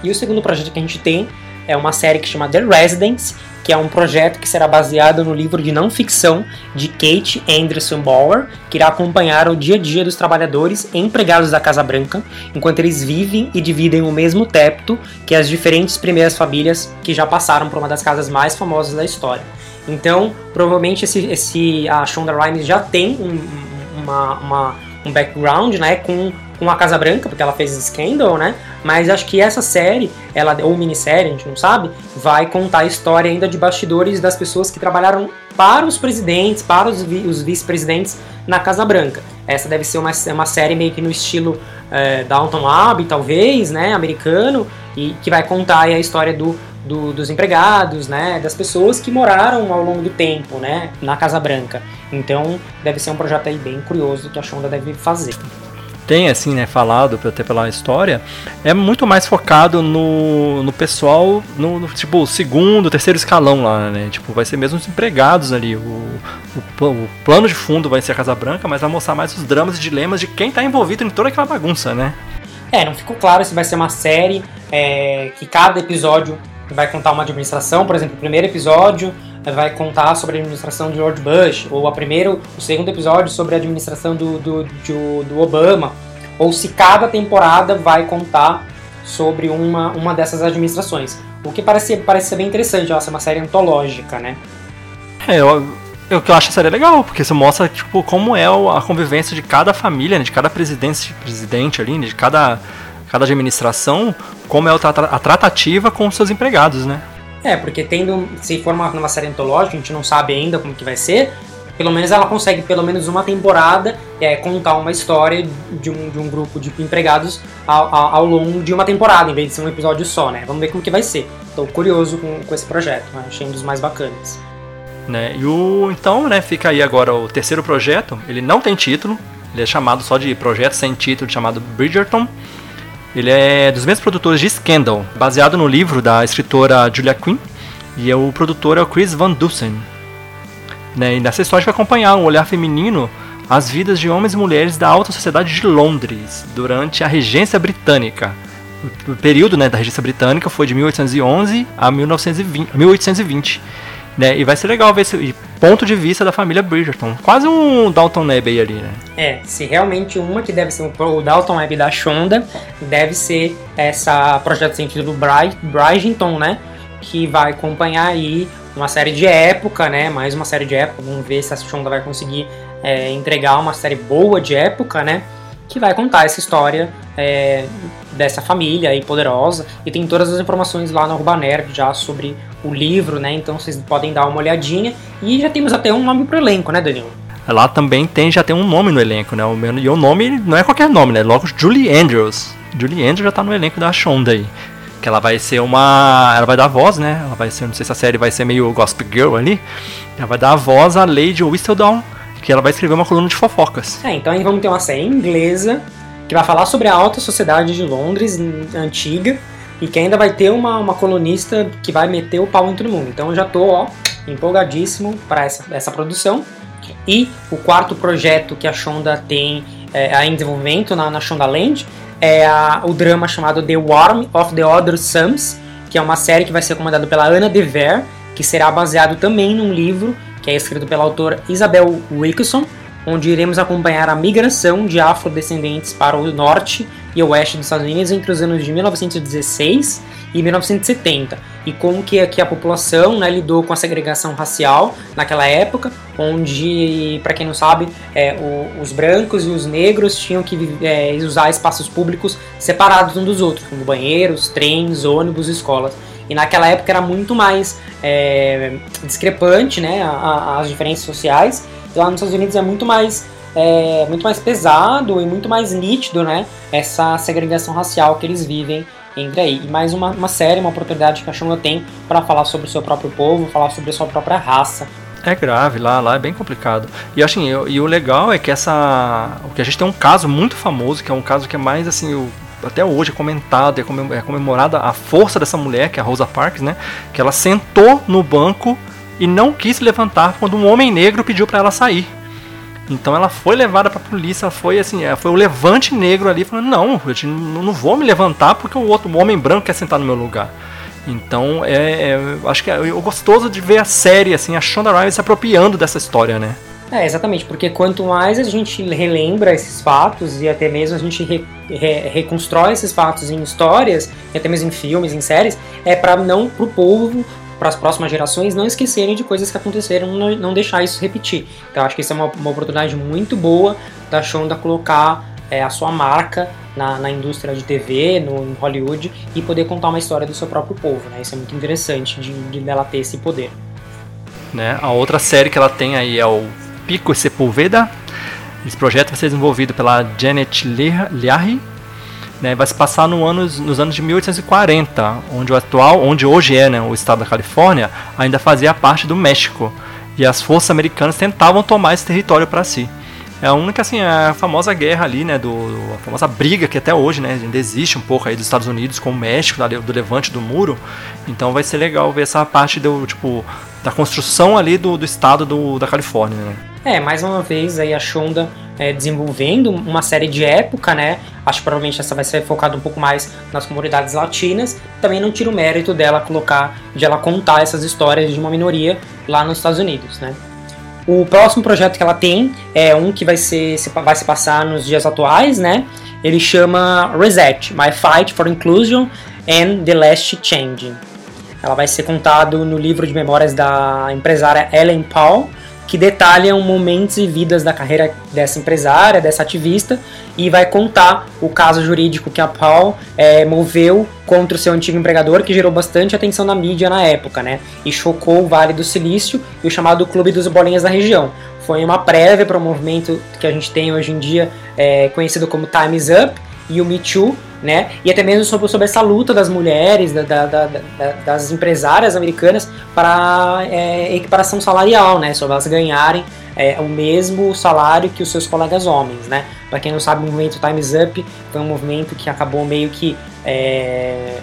E o segundo projeto que a gente tem é uma série que chama The Residence, que é um projeto que será baseado no livro de não ficção de Kate Anderson Bauer, que irá acompanhar o dia a dia dos trabalhadores empregados da Casa Branca, enquanto eles vivem e dividem o mesmo teto que as diferentes primeiras famílias que já passaram por uma das casas mais famosas da história. Então, provavelmente esse, esse a Shonda Rhimes já tem um, uma, uma, um background, né, com com a Casa Branca, porque ela fez Scandal, né? Mas acho que essa série, ela ou minissérie, a gente não sabe, vai contar a história ainda de bastidores das pessoas que trabalharam para os presidentes, para os, vi os vice-presidentes na Casa Branca. Essa deve ser uma, uma série meio que no estilo é, Downton Abbey, talvez, né? Americano, e que vai contar a história do, do, dos empregados, né, das pessoas que moraram ao longo do tempo, né, na Casa Branca. Então, deve ser um projeto aí bem curioso que a Shonda deve fazer tem, assim, né, falado até pela história, é muito mais focado no, no pessoal, no, no tipo, segundo, terceiro escalão lá, né? Tipo, vai ser mesmo os empregados ali. O, o, o, plano de fundo vai ser a Casa Branca, mas vai mostrar mais os dramas e dilemas de quem está envolvido em toda aquela bagunça, né? É, não ficou claro se vai ser uma série é, que cada episódio vai contar uma administração, por exemplo, o primeiro episódio vai contar sobre a administração de George Bush, ou a primeiro, o segundo episódio sobre a administração do, do, do, do Obama, ou se cada temporada vai contar sobre uma, uma dessas administrações. O que parece, parece ser bem interessante, ela ser uma série antológica, né? É, eu, eu, eu acho a série legal, porque isso mostra tipo, como é a convivência de cada família, né, de cada presidente, presidente ali, né, de cada, cada administração, como é a tratativa com os seus empregados, né? É, porque tendo, se for uma, uma série antológica, a gente não sabe ainda como que vai ser, pelo menos ela consegue, pelo menos uma temporada, é, contar uma história de um, de um grupo de empregados ao, ao, ao, longo de uma temporada, em vez de ser um episódio só, né? Vamos ver como que vai ser. Estou curioso com, com esse projeto, né? achei um dos mais bacanas. Né? E o, então, né, fica aí agora o terceiro projeto, ele não tem título, ele é chamado só de projeto sem título, chamado Bridgerton. Ele é dos mesmos produtores de Scandal, baseado no livro da escritora Julia Quinn, e é o produtor é o Chris Van Dusen. Né, e nessa história a gente vai acompanhar um olhar feminino às vidas de homens e mulheres da alta sociedade de Londres durante a regência britânica. O período né, da regência britânica foi de 1811 a 1920, 1820 né? E vai ser legal ver esse ponto de vista da família Bridgerton. Quase um Dalton Abbey ali, né? É, se realmente uma que deve ser o Dalton Abbey da Shonda, deve ser essa projeto sentido do Bry, Bridgerton, né? Que vai acompanhar aí uma série de época, né? Mais uma série de época. Vamos ver se a Shonda vai conseguir é, entregar uma série boa de época, né? Que vai contar essa história é, dessa família aí poderosa. E tem todas as informações lá no Arroba Nerd já sobre o livro, né? Então vocês podem dar uma olhadinha. E já temos até um nome pro elenco, né, Danilo? Lá também tem, já tem um nome no elenco, né? E o nome não é qualquer nome, né? Logo Julie Andrews. Julie Andrews já tá no elenco da Shonda aí. Que ela vai ser uma. Ela vai dar voz, né? Ela vai ser. Não sei se a série vai ser meio Gospel Girl ali. Ela vai dar a voz à Lady Whistledown, que ela vai escrever uma coluna de fofocas. É, então aí vamos ter uma série inglesa que vai falar sobre a alta sociedade de Londres antiga e que ainda vai ter uma, uma colunista que vai meter o pau em todo mundo. Então eu já tô ó, empolgadíssimo para essa, essa produção. E o quarto projeto que a Shonda tem é, em desenvolvimento na, na Shonda Land é a, o drama chamado The Warm of the Other Suns, que é uma série que vai ser comandada pela Anna Dever, que será baseado também num livro que é escrito pela autora Isabel Wilkinson, onde iremos acompanhar a migração de afrodescendentes para o norte e oeste dos Estados Unidos entre os anos de 1916 e 1970, e como que, que a população né, lidou com a segregação racial naquela época, onde, para quem não sabe, é, o, os brancos e os negros tinham que é, usar espaços públicos separados uns dos outros, como banheiros, trens, ônibus, escolas. E naquela época era muito mais é, discrepante né, as diferenças sociais, lá nos Estados Unidos é muito mais é muito mais pesado e muito mais nítido, né? Essa segregação racial que eles vivem entre aí. E mais uma, uma série, uma oportunidade que a Shonda tem para falar sobre o seu próprio povo, falar sobre a sua própria raça. É grave lá, lá é bem complicado. E assim, eu, e o legal é que essa. O que a gente tem um caso muito famoso, que é um caso que é mais assim, o, até hoje é comentado, é, é comemorada a força dessa mulher, que é a Rosa Parks, né? Que ela sentou no banco e não quis levantar quando um homem negro pediu para ela sair. Então ela foi levada para a polícia, foi assim, é, foi o levante negro ali falando: "Não, eu não vou me levantar porque o outro o homem branco quer sentar no meu lugar". Então, é, é acho que é, é gostoso de ver a série assim, a Shonda Rhimes se apropriando dessa história, né? É, exatamente, porque quanto mais a gente relembra esses fatos e até mesmo a gente re, re, reconstrói esses fatos em histórias, e até mesmo em filmes, em séries, é para não pro povo para as próximas gerações não esquecerem de coisas que aconteceram, não, não deixar isso repetir. Então acho que isso é uma, uma oportunidade muito boa da Shonda colocar é, a sua marca na, na, indústria de TV, no Hollywood, e poder contar uma história do seu próprio povo. Né? Isso é muito interessante de, de ter esse poder. Né? A outra série que ela tem aí é o Pico e Sepulveda. Esse projeto vai ser desenvolvido pela Janet Leahy né, vai se passar no anos, nos anos de 1840, onde o atual, onde hoje é né, o estado da Califórnia, ainda fazia parte do México e as forças americanas tentavam tomar esse território para si. É a única assim a famosa guerra ali, né, do a famosa briga que até hoje, né, ainda existe um pouco aí dos Estados Unidos com o México, do levante do muro. Então vai ser legal ver essa parte do tipo da construção ali do, do estado do, da Califórnia. Né? É, mais uma vez aí a Shonda é, desenvolvendo uma série de época, né? Acho que provavelmente essa vai ser focada um pouco mais nas comunidades latinas. Também não tira o mérito dela colocar, de ela contar essas histórias de uma minoria lá nos Estados Unidos, né? O próximo projeto que ela tem é um que vai, ser, vai se passar nos dias atuais, né? Ele chama Reset, My Fight for Inclusion and the Last Changing. Ela vai ser contado no livro de memórias da empresária Ellen Paul, que detalham momentos e vidas da carreira dessa empresária, dessa ativista, e vai contar o caso jurídico que a Paul é, moveu contra o seu antigo empregador, que gerou bastante atenção na mídia na época, né? E chocou o Vale do Silício e o chamado Clube dos Bolinhas da região. Foi uma prévia para o movimento que a gente tem hoje em dia, é, conhecido como Time's Up e o Me Too, né? E até mesmo sobre, sobre essa luta das mulheres, da, da, da, das empresárias americanas para é, equiparação salarial, né? Sobre elas ganharem é, o mesmo salário que os seus colegas homens, né? Para quem não sabe, o movimento Times Up foi um movimento que acabou meio que é,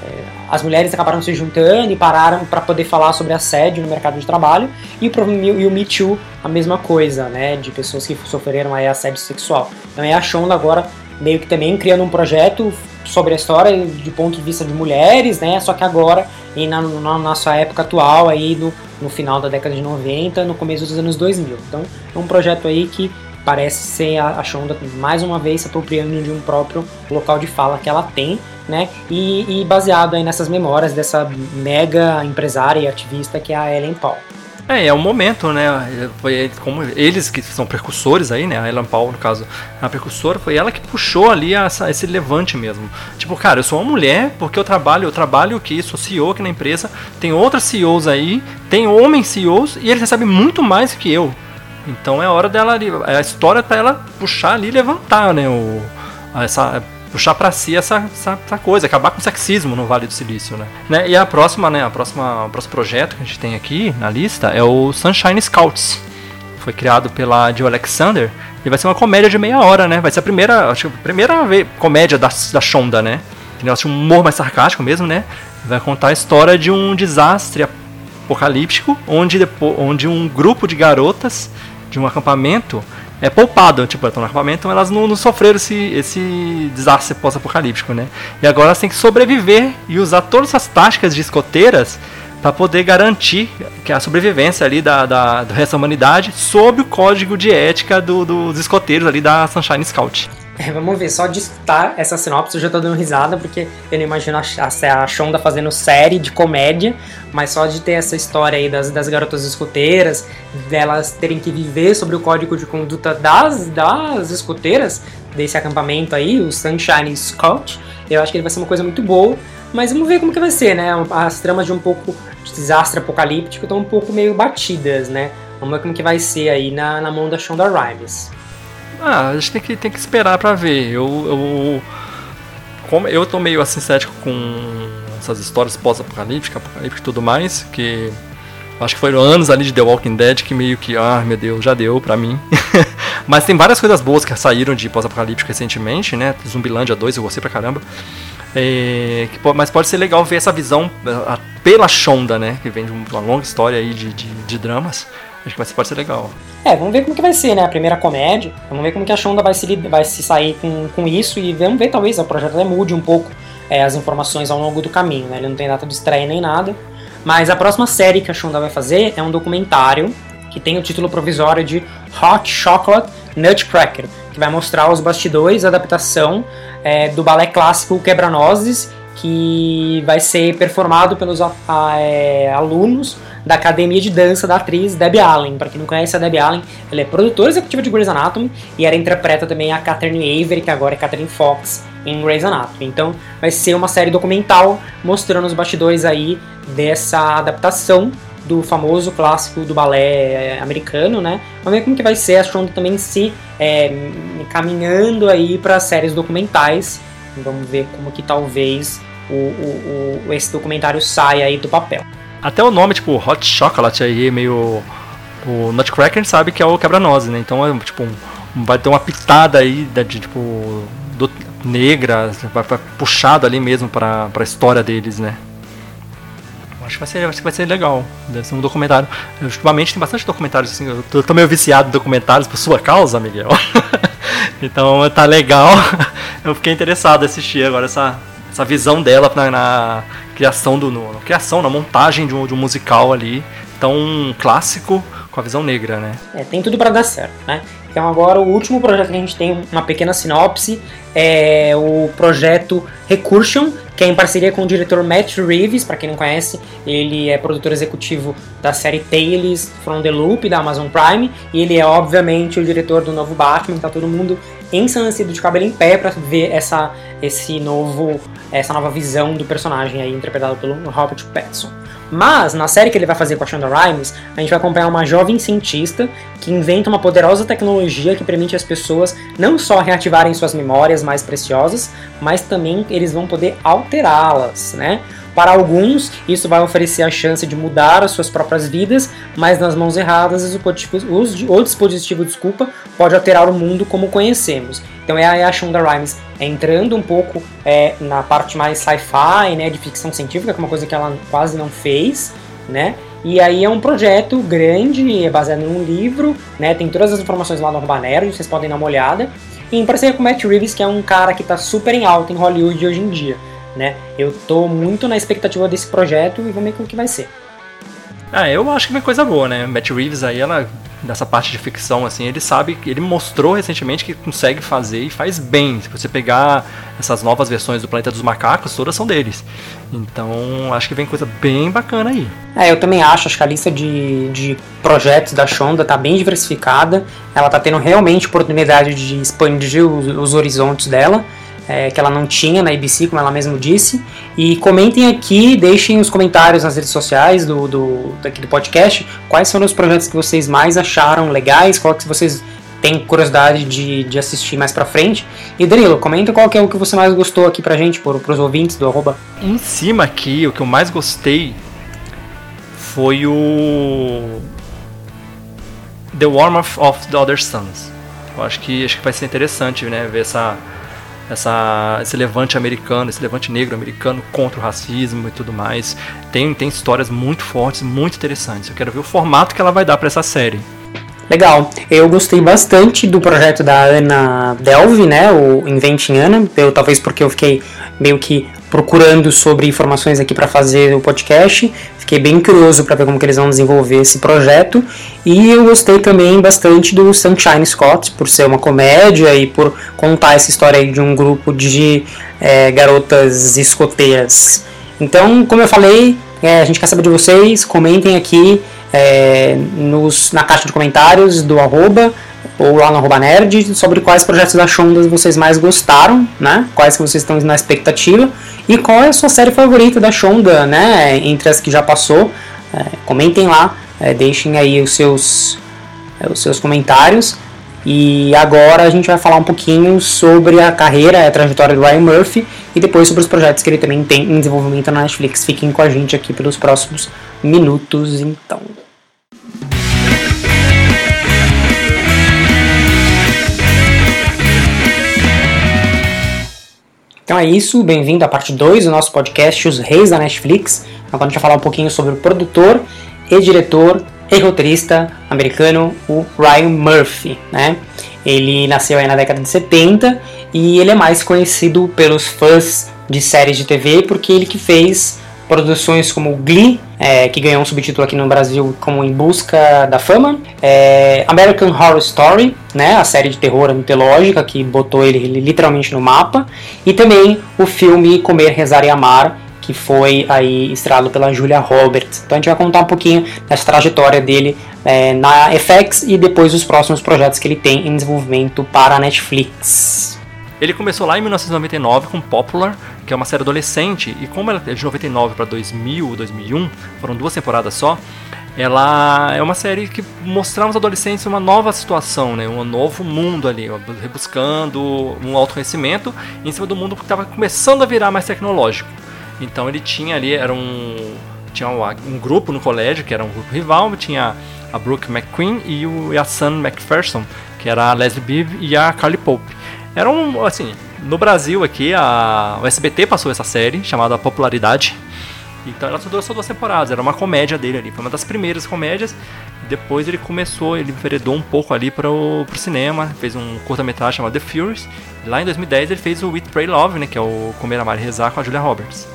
as mulheres acabaram se juntando e pararam para poder falar sobre assédio no mercado de trabalho e e o Me Too a mesma coisa, né? De pessoas que sofreram aí assédio sexual. Então é a Shonda agora meio que também criando um projeto sobre a história de ponto de vista de mulheres, né? Só que agora, e na, na nossa época atual, aí no, no final da década de 90, no começo dos anos 2000. Então, é um projeto aí que parece ser a, a Shonda mais uma vez se apropriando de um próprio local de fala que ela tem, né? E, e baseado aí nessas memórias dessa mega empresária e ativista que é a Ellen Paul. É, é o momento, né? Foi como eles que são precursores aí, né? A Ellen Paul, no caso, a precursora, foi ela que puxou ali essa, esse levante mesmo. Tipo, cara, eu sou uma mulher porque eu trabalho, eu trabalho aqui, sou CEO aqui na empresa, tem outras CEOs aí, tem homens CEOs e eles recebem muito mais que eu. Então é hora dela ali, a história para ela puxar ali e levantar, né? O, essa puxar para si essa, essa, essa, coisa, acabar com o sexismo no Vale do Silício, né? né? E a próxima, né, a próxima, o próximo projeto que a gente tem aqui na lista é o Sunshine Scouts. Foi criado pela Jill Alexander e vai ser uma comédia de meia hora, né? Vai ser a primeira, acho a primeira comédia da, da Shonda, né? Tem um humor mais sarcástico mesmo, né? Vai contar a história de um desastre apocalíptico onde, depois, onde um grupo de garotas de um acampamento é poupado, tipo, estão no acampamento, então elas não, não sofreram esse, esse desastre pós-apocalíptico, né? E agora elas têm que sobreviver e usar todas essas táticas de escoteiras para poder garantir que a sobrevivência ali da, da, do resto da humanidade sob o código de ética do, dos escoteiros ali da Sunshine Scout. É, vamos ver, só de escutar essa sinopse eu já tô dando risada, porque eu não imagino a, a, Shonda fazendo série de comédia, mas só de ter essa história aí das, das garotas escoteiras, delas terem que viver sobre o código de conduta das, das escoteiras, desse acampamento aí, o Sunshine Scout, eu acho que ele vai ser uma coisa muito boa, mas vamos ver como que vai ser, né? As tramas de um pouco de desastre apocalíptico estão um pouco meio batidas, né? Vamos ver como que vai ser aí na, na mão da Shonda Rhimes. Ah, a gente tem que, tem que esperar pra ver. Eu, eu, como eu tô meio assim cético com essas histórias pós-apocalípticas, apocalíptica e tudo mais, que acho que foram anos ali de The Walking Dead que meio que, ah, meu Deus, já deu pra mim. Mas tem várias coisas boas que saíram de pós-apocalíptico recentemente, né? Zumbilândia 2 eu gostei pra caramba. É, que, mas pode ser legal ver essa visão a, pela Shonda, né? Que vem de uma longa história aí de, de, de dramas. Acho que pode ser legal. É, vamos ver como que vai ser, né? A primeira comédia. Vamos ver como que a Shonda vai se, vai se sair com, com isso e vamos ver, talvez, o projeto até mude um pouco é, as informações ao longo do caminho, né? Ele não tem data de estreia nem nada. Mas a próxima série que a Shonda vai fazer é um documentário que tem o título provisório de Hot Chocolate Nutcracker, que vai mostrar os bastidores da adaptação é, do balé clássico Quebra-Nozes, que vai ser performado pelos a, a, é, alunos da academia de dança da atriz Debbie Allen. Para quem não conhece a Debbie Allen, ela é produtora executiva de Grey's Anatomy e ela interpreta também a Catherine Avery, que agora é Catherine Fox, em Grey's Anatomy. Então vai ser uma série documental mostrando os bastidores aí dessa adaptação do famoso clássico do balé é, americano, né? Vamos ver como que vai ser a Shonda também se é, caminhando aí para séries documentais. Vamos ver como que talvez o, o, o, esse documentário saia aí do papel. Até o nome, tipo, Hot Chocolate aí, meio. O Nutcracker sabe que é o quebra-nozes, né? Então, é, tipo, vai ter uma pitada aí de, tipo, do, negra, vai, vai puxado ali mesmo para a história deles, né? Acho que vai ser, acho que vai ser legal. Deve ser um documentário. Ultimamente tem bastante documentários assim. Eu tô, tô meio viciado em documentários por sua causa, Miguel. então tá legal. Eu fiquei interessado em assistir agora essa, essa visão dela na, na criação do. No, na criação, na montagem de um, de um musical ali. Tão clássico com a visão negra, né? É, tem tudo para dar certo, né? Então agora o último projeto que a gente tem uma pequena sinopse é o projeto Recursion, que é em parceria com o diretor Matt Reeves, para quem não conhece, ele é produtor executivo da série Tales from the Loop da Amazon Prime, e ele é obviamente o diretor do novo Batman, tá todo mundo ensandecido de cabelo em pé para ver essa esse novo essa nova visão do personagem aí interpretado pelo Robert Pattinson. Mas, na série que ele vai fazer com a Shonda Rhimes, a gente vai acompanhar uma jovem cientista que inventa uma poderosa tecnologia que permite às pessoas não só reativarem suas memórias mais preciosas, mas também eles vão poder alterá-las, né? Para alguns, isso vai oferecer a chance de mudar as suas próprias vidas, mas nas mãos erradas, o dispositivo, desculpa, pode alterar o mundo como conhecemos. Então é a Shonda Rhimes entrando um pouco é, na parte mais sci-fi, né, de ficção científica, que é uma coisa que ela quase não fez, né? E aí é um projeto grande, é baseado num livro, né? Tem todas as informações lá no Arroba Nerd, vocês podem dar uma olhada. E em parceria com o Matt Reeves, que é um cara que está super em alta em Hollywood hoje em dia né? Eu tô muito na expectativa desse projeto e vamos ver como que vai ser. Ah, eu acho que vai coisa boa, né? Matt Reeves aí, ela, nessa parte de ficção, assim, ele sabe, ele mostrou recentemente que consegue fazer e faz bem. Se você pegar essas novas versões do Planeta dos Macacos, todas são deles. Então, acho que vem coisa bem bacana aí. É, eu também acho, acho que a lista de, de projetos da Shonda tá bem diversificada. Ela tá tendo realmente oportunidade de expandir os, os horizontes dela é, que ela não tinha na ABC, como ela mesma disse. E comentem aqui, deixem os comentários nas redes sociais do, do, daqui do podcast quais foram os projetos que vocês mais acharam legais, qual que vocês têm curiosidade de, de assistir mais pra frente. E Danilo, comenta qual que é o que você mais gostou aqui pra gente, por, pros ouvintes do arroba. Em cima aqui, o que eu mais gostei foi o The Warmth of the Other Suns. Eu acho que acho que vai ser interessante, né, ver essa essa, esse levante americano, esse levante negro americano contra o racismo e tudo mais. Tem, tem histórias muito fortes, muito interessantes. Eu quero ver o formato que ela vai dar para essa série. Legal. Eu gostei bastante do projeto da Ana Delve, né? O Inventing Ana. Eu, talvez porque eu fiquei meio que procurando sobre informações aqui para fazer o podcast. Fiquei bem curioso para ver como que eles vão desenvolver esse projeto. E eu gostei também bastante do Sunshine Scott, por ser uma comédia e por contar essa história de um grupo de é, garotas escoteiras. Então, como eu falei, é, a gente quer saber de vocês, comentem aqui é, nos, na caixa de comentários do arroba ou lá no nerd sobre quais projetos da Shonda vocês mais gostaram, né? Quais que vocês estão na expectativa e qual é a sua série favorita da Shonda, né? Entre as que já passou. É, comentem lá, é, deixem aí os seus, é, os seus comentários. E agora a gente vai falar um pouquinho sobre a carreira, a trajetória do Ryan Murphy e depois sobre os projetos que ele também tem em desenvolvimento na Netflix. Fiquem com a gente aqui pelos próximos minutos, então. Então é isso, bem-vindo à parte 2 do nosso podcast Os Reis da Netflix. Agora a gente vai falar um pouquinho sobre o produtor e diretor e roteirista americano, o Ryan Murphy, né? Ele nasceu aí na década de 70 e ele é mais conhecido pelos fãs de séries de TV porque ele que fez produções como Glee, é, que ganhou um subtítulo aqui no Brasil como Em Busca da Fama, é, American Horror Story, né, a série de terror mitológica que botou ele, literalmente no mapa, e também o filme Comer, Rezar e Amar, que foi aí estrelado pela Julia Roberts. Então a gente vai contar um pouquinho dessa trajetória dele é, na FX e depois os próximos projetos que ele tem em desenvolvimento para a Netflix. Ele começou lá em 1999 com Popular, que é uma série adolescente, e como ela é de 99 para 2000, 2001, foram duas temporadas só, ela é uma série que mostrava aos adolescentes uma nova situação, né? um novo mundo ali, rebuscando um autoconhecimento em cima do mundo que estava começando a virar mais tecnológico. Então ele tinha ali, era um, tinha um, um grupo no colégio, que era um grupo rival, tinha a Brooke McQueen e, o, e a Sam McPherson, que era a Leslie Bibb e a Carly Pope. Era um, assim, no Brasil aqui, a, o SBT passou essa série chamada Popularidade. Então ela durou só duas temporadas, era uma comédia dele ali, foi uma das primeiras comédias. Depois ele começou, ele enveredou um pouco ali para o cinema, fez um curta-metragem chamado The Furious. Lá em 2010 ele fez o With Pray Love, né, que é o Comer, Amar e Rezar com a Julia Roberts.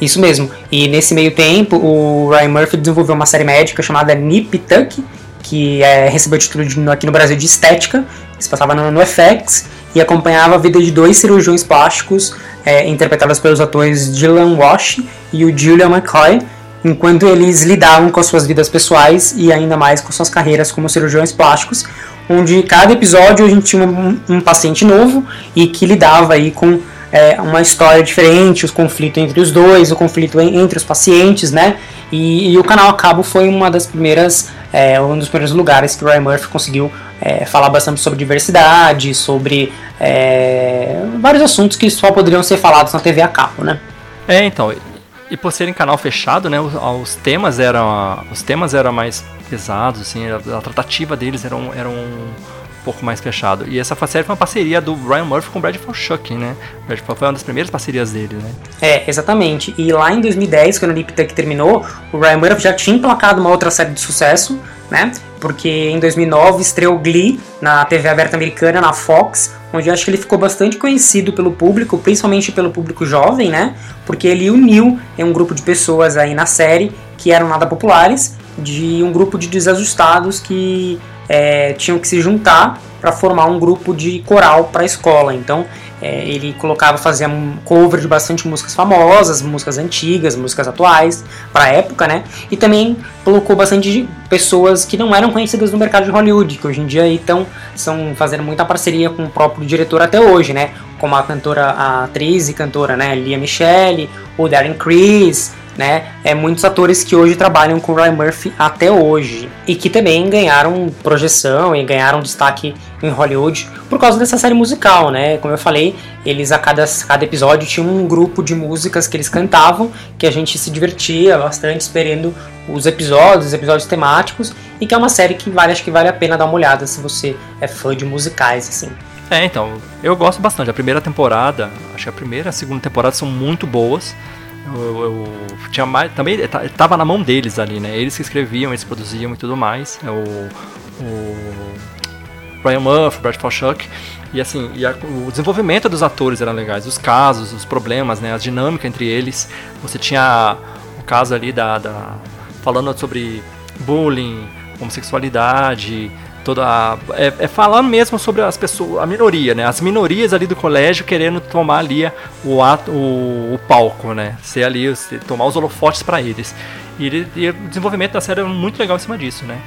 Isso mesmo. E nesse meio tempo, o Ryan Murphy desenvolveu uma série médica chamada Nip Tuck, que é, recebeu o título de, aqui no Brasil de Estética, se passava no, no FX e acompanhava a vida de dois cirurgiões plásticos é, interpretados pelos atores Dylan Wash e o Julian McCoy, enquanto eles lidavam com as suas vidas pessoais e ainda mais com suas carreiras como cirurgiões plásticos, onde cada episódio a gente tinha um, um paciente novo e que lidava aí com é, uma história diferente, os conflitos entre os dois, o conflito entre os pacientes, né? E, e o canal a cabo foi uma das primeiras, é, um dos primeiros lugares que o Ryan Murphy conseguiu é, falar bastante sobre diversidade, sobre é, vários assuntos que só poderiam ser falados na TV a cabo, né? É, então, e por serem canal fechado, né, os, os temas eram os temas eram mais pesados, assim, a, a tratativa deles era um, era um pouco mais fechado. E essa série foi uma parceria do Ryan Murphy com o Brad Falchuk, né? O Brad foi uma das primeiras parcerias dele, né? É, exatamente. E lá em 2010, quando o Nip Tuck terminou, o Ryan Murphy já tinha emplacado uma outra série de sucesso, né? Porque em 2009 estreou Glee na TV aberta americana, na Fox, onde eu acho que ele ficou bastante conhecido pelo público, principalmente pelo público jovem, né? Porque ele uniu um grupo de pessoas aí na série que eram nada populares, de um grupo de desajustados que é, tinham que se juntar para formar um grupo de coral para a escola. Então é, ele colocava, fazia um cover de bastante músicas famosas, músicas antigas, músicas atuais, para a época, né? E também colocou bastante pessoas que não eram conhecidas no mercado de Hollywood, que hoje em dia estão são fazendo muita parceria com o próprio diretor até hoje, né? Como a cantora, a atriz e cantora, né? Lia Michele, o Darren Criss, né? É, muitos atores que hoje trabalham com Ryan Murphy até hoje e que também ganharam projeção e ganharam destaque em Hollywood por causa dessa série musical, né? Como eu falei, eles a cada, cada episódio tinham um grupo de músicas que eles cantavam que a gente se divertia bastante esperando os episódios, os episódios temáticos e que é uma série que vale, acho que vale a pena dar uma olhada se você é fã de musicais assim. É, então, eu gosto bastante. A primeira temporada, acho que a primeira e a segunda temporada são muito boas. Eu, eu, tinha mais, também estava na mão deles ali, né? Eles que escreviam, eles produziam e tudo mais. O, o Brian Murphy, Brad Falchuk. E assim, e a, o desenvolvimento dos atores eram legais, os casos, os problemas, né, a dinâmica entre eles. Você tinha o caso ali da, da falando sobre bullying, homossexualidade, toda a, é, é, falando mesmo sobre as pessoas, a minoria, né? As minorias ali do colégio querendo tomar ali o, ato, o, o palco, né? Ser ali, tomar os holofotes para eles. E, e, o desenvolvimento da série é muito legal em cima disso, né?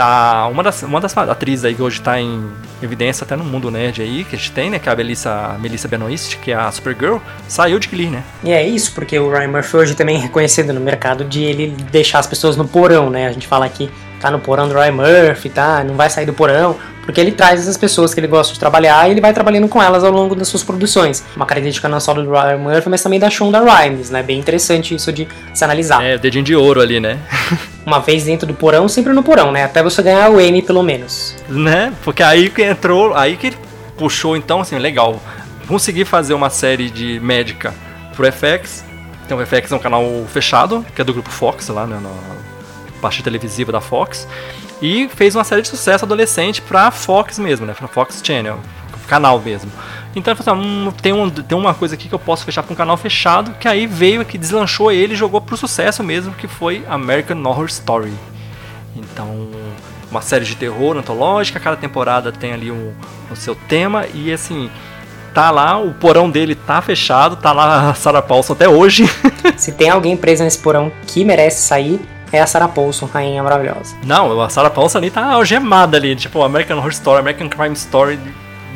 A, uma, das, uma das atrizes aí que hoje está em evidência até no mundo nerd aí, que a gente tem, né? Que é a Melissa, Melissa Benoist, que é a Supergirl, saiu de Glee, né? E é isso, porque o Ryan Murphy hoje também é reconhecido no mercado de ele deixar as pessoas no porão, né? A gente fala aqui tá no porão do Ryan Murphy, tá? Não vai sair do porão, porque ele traz essas pessoas que ele gosta de trabalhar e ele vai trabalhando com elas ao longo das suas produções. Uma característica não só do Ryan Murphy, mas também da Shonda Rhimes, né? Bem interessante isso de se analisar. É, dedinho de ouro ali, né? Uma vez dentro do porão, sempre no porão, né? Até você ganhar o Emmy, pelo menos. Né? Porque aí que entrou, aí que ele puxou, então, assim, legal. Consegui fazer uma série de médica pro FX. Então, o FX é um canal fechado, que é do grupo Fox lá, né? No, parte televisiva da Fox. E fez uma série de sucesso adolescente pra Fox mesmo, né? Pra Fox Channel, canal mesmo. Então ele falou assim, hum, tem, um, tem uma coisa aqui que eu posso fechar com um canal fechado, que aí veio que deslanchou ele e jogou pro sucesso mesmo, que foi American Horror Story. Então, uma série de terror antológica, cada temporada tem ali um, o seu tema e assim, tá lá, o porão dele tá fechado, tá lá a Sarah Paulson até hoje. Se tem alguém preso nesse porão que merece sair, é a Sarah Paulson, rainha maravilhosa. Não, a Sarah Paulson ali tá algemada ali, tipo American Horror Story, American Crime Story.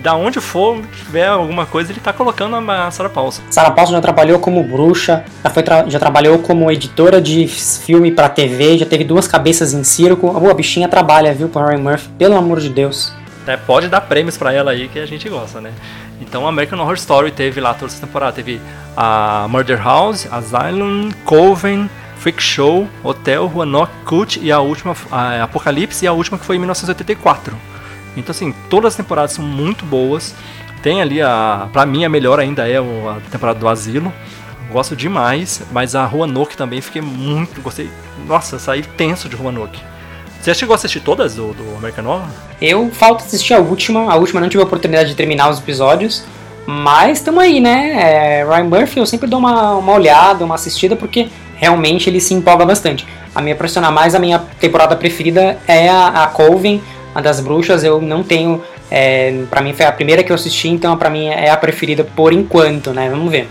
Da onde for, tiver alguma coisa, ele tá colocando a Sarah Paulson. Sarah Paulson já trabalhou como bruxa, já, foi tra já trabalhou como editora de filme pra TV, já teve duas cabeças em circo. A bichinha trabalha, viu, com Ryan Murphy, pelo amor de Deus. É, pode dar prêmios para ela aí que a gente gosta, né? Então, American Horror Story teve lá toda essa temporada. Teve a Murder House, Asylum, Coven, Freak Show, Hotel, Roanoke, Cult e a última, a Apocalipse e a última que foi em 1984. Então assim, todas as temporadas são muito boas. Tem ali a, pra mim a melhor ainda é a temporada do Asilo. Gosto demais, mas a Roanoke também fiquei muito, gostei. Nossa, saí tenso de Roanoke. Você chegou a assistir todas do, do American Horror? Eu falta assistir a última. A última não tive a oportunidade de terminar os episódios. Mas estamos aí, né? É, Ryan Murphy eu sempre dou uma, uma olhada, uma assistida, porque realmente ele se empolga bastante. A minha profissional mais, a minha temporada preferida é a, a Coven, a das bruxas. Eu não tenho. É, para mim foi a primeira que eu assisti, então para mim é a preferida por enquanto, né? Vamos ver.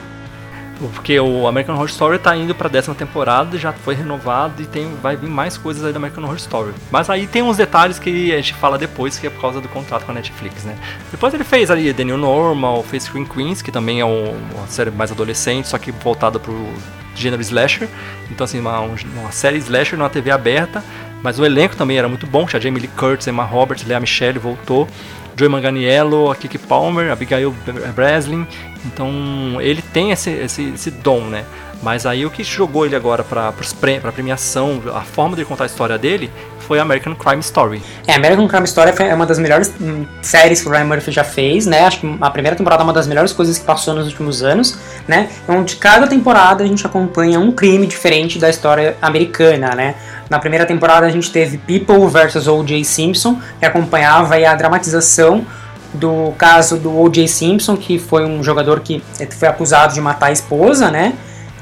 Porque o American Horror Story tá indo pra décima temporada, já foi renovado e tem, vai vir mais coisas aí do American Horror Story. Mas aí tem uns detalhes que a gente fala depois, que é por causa do contrato com a Netflix, né? Depois ele fez ali The New Normal, fez Screen Queens, que também é um, uma série mais adolescente, só que voltada pro gênero slasher. Então, assim, uma, uma série slasher numa TV aberta. Mas o elenco também era muito bom. Tinha Jamie Lee Curtis, Emma Roberts, Lea Michelle voltou. Joey Manganiello, a Kiki Palmer, Abigail Breslin. Então, ele tem esse, esse, esse dom, né? Mas aí o que jogou ele agora para a premiação, a forma de contar a história dele, foi American Crime Story. É, American Crime Story é uma das melhores hum, séries que o Ryan Murphy já fez, né? Acho que a primeira temporada é uma das melhores coisas que passou nos últimos anos, né? Onde cada temporada a gente acompanha um crime diferente da história americana, né? Na primeira temporada a gente teve People vs O.J. Simpson, que acompanhava a dramatização do caso do O.J. Simpson, que foi um jogador que foi acusado de matar a esposa, né?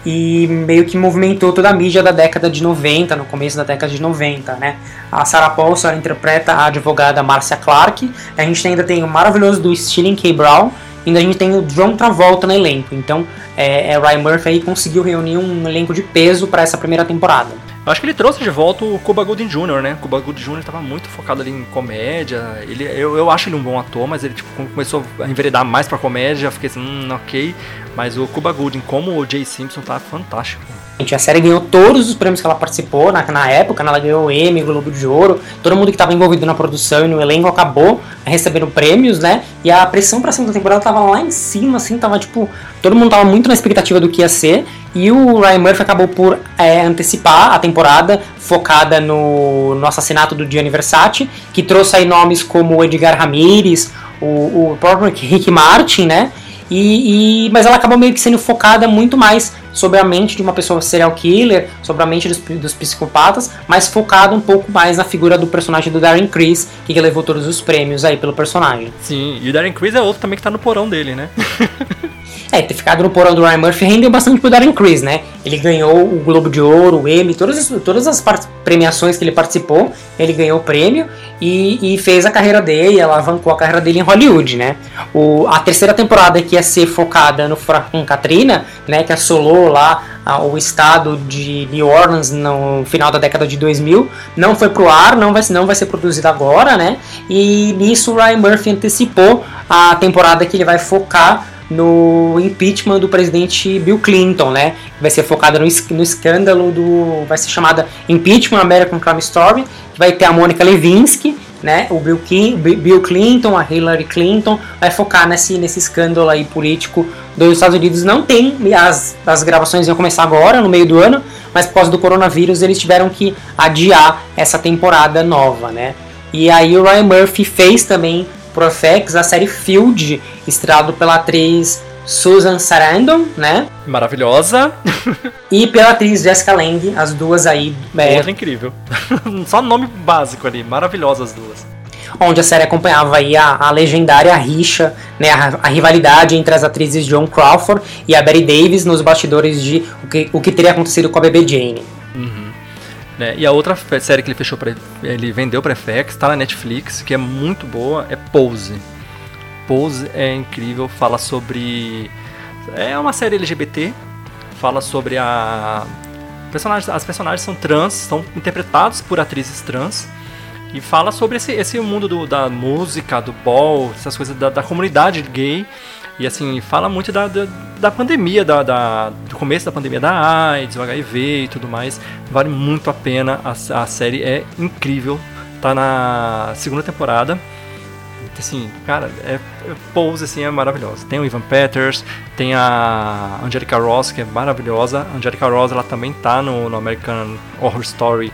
e meio que movimentou toda a mídia da década de 90, no começo da década de 90, né? A Sarah Paulson interpreta a advogada Marcia Clark, a gente ainda tem o maravilhoso do Sterling K. Brown, ainda a gente tem o John Travolta no elenco, então é, é Ryan Murphy aí conseguiu reunir um elenco de peso para essa primeira temporada. Eu acho que ele trouxe de volta o Cuba Gooding Jr., né? O Cuba Gooding Jr. estava muito focado ali em comédia. Ele, eu, eu acho ele um bom ator, mas ele tipo, começou a enveredar mais pra comédia. Fiquei assim, hum, ok. Mas o Cuba Gooding, como o Jay Simpson, tá fantástico. A série ganhou todos os prêmios que ela participou na, na época, né? ela ganhou o Emmy, Globo de Ouro, todo mundo que estava envolvido na produção e no elenco acabou recebendo prêmios, né? E a pressão pra segunda temporada tava lá em cima, assim, tava tipo. Todo mundo tava muito na expectativa do que ia ser. E o Ryan Murphy acabou por é, antecipar a temporada, focada no, no assassinato do Gianni Versace, que trouxe aí nomes como o Edgar Ramirez, o, o próprio Rick Martin, né? E, e, mas ela acabou meio que sendo focada muito mais sobre a mente de uma pessoa serial killer, sobre a mente dos, dos psicopatas, mas focada um pouco mais na figura do personagem do Darren Criss, que levou todos os prêmios aí pelo personagem. Sim, e o Darren Criss é outro também que tá no porão dele, né? É, ter ficado no porão do Ryan Murphy rendeu bastante pro Darren Criss, né? Ele ganhou o Globo de Ouro, o Emmy, todas as, todas as premiações que ele participou, ele ganhou o prêmio e, e, fez a carreira dele, alavancou a carreira dele em Hollywood, né? O, a terceira temporada que ia ser focada no Furacão Katrina, né, que assolou lá a, o estado de New Orleans no final da década de 2000, não foi pro ar, não vai, não vai ser produzida agora, né? E nisso o Ryan Murphy antecipou a temporada que ele vai focar no impeachment do presidente Bill Clinton, né? Vai ser focada no, no escândalo do. Vai ser chamada Impeachment American Crime Story, que vai ter a Mônica Levinsky, né? O Bill, Bill Clinton, a Hillary Clinton, vai focar nesse, nesse escândalo aí político dos Estados Unidos. Não tem, as, as gravações iam começar agora, no meio do ano, mas por causa do coronavírus eles tiveram que adiar essa temporada nova, né? E aí o Ryan Murphy fez também pro FX a série Field, estrelado pela atriz Susan Sarandon, né? Maravilhosa. e pela atriz Jessica Lange, as duas aí. É... Outra incrível. Só nome básico ali, maravilhosas as duas. Onde a série acompanhava aí a, a legendária rixa, né, a, a, rivalidade entre as atrizes John Crawford e a Betty Davis nos bastidores de o que, o que teria acontecido com a bebê Jane. Né? E a outra série que ele fechou ele vendeu para FX, está na Netflix, que é muito boa, é Pose. Pose é incrível, fala sobre é uma série LGBT, fala sobre a personagens, as personagens são trans, são interpretados por atrizes trans e fala sobre esse, esse mundo do, da música, do ball, essas coisas da, da comunidade gay e assim, fala muito da, da, da pandemia, da, da, do começo da pandemia da AIDS, o HIV e tudo mais. Vale muito a pena. A, a série é incrível. Tá na segunda temporada. Assim, cara, é, é Pose assim, é maravilhosa. Tem o Ivan Peters, tem a Angelica Ross, que é maravilhosa. A Angelica Ross ela também tá no, no American Horror Story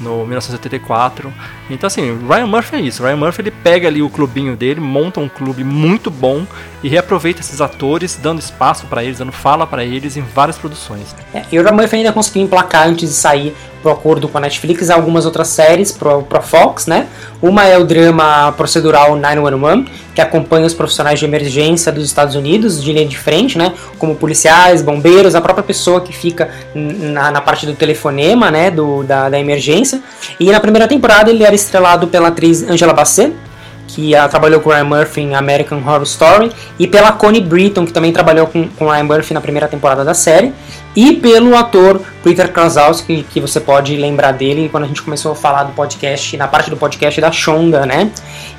no 1984. Então assim, Ryan Murphy é isso. Ryan Murphy ele pega ali o clubinho dele, monta um clube muito bom e reaproveita esses atores, dando espaço para eles, dando fala para eles em várias produções. É, e o Ryan Murphy ainda conseguiu emplacar antes de sair pro acordo com a Netflix algumas outras séries pro, pro Fox, né? Uma é o drama procedural 911, que acompanha os profissionais de emergência dos Estados Unidos de linha de frente, né? Como policiais, bombeiros, a própria pessoa que fica na, na parte do telefonema, né? Do, da, da emergência. E na primeira temporada ele era estrelado pela atriz Angela Bassett, que trabalhou com Ryan Murphy em American Horror Story, e pela Connie Britton, que também trabalhou com, com Ryan Murphy na primeira temporada da série, e pelo ator Peter Krasowski, que você pode lembrar dele quando a gente começou a falar do podcast, na parte do podcast da Shonda, né?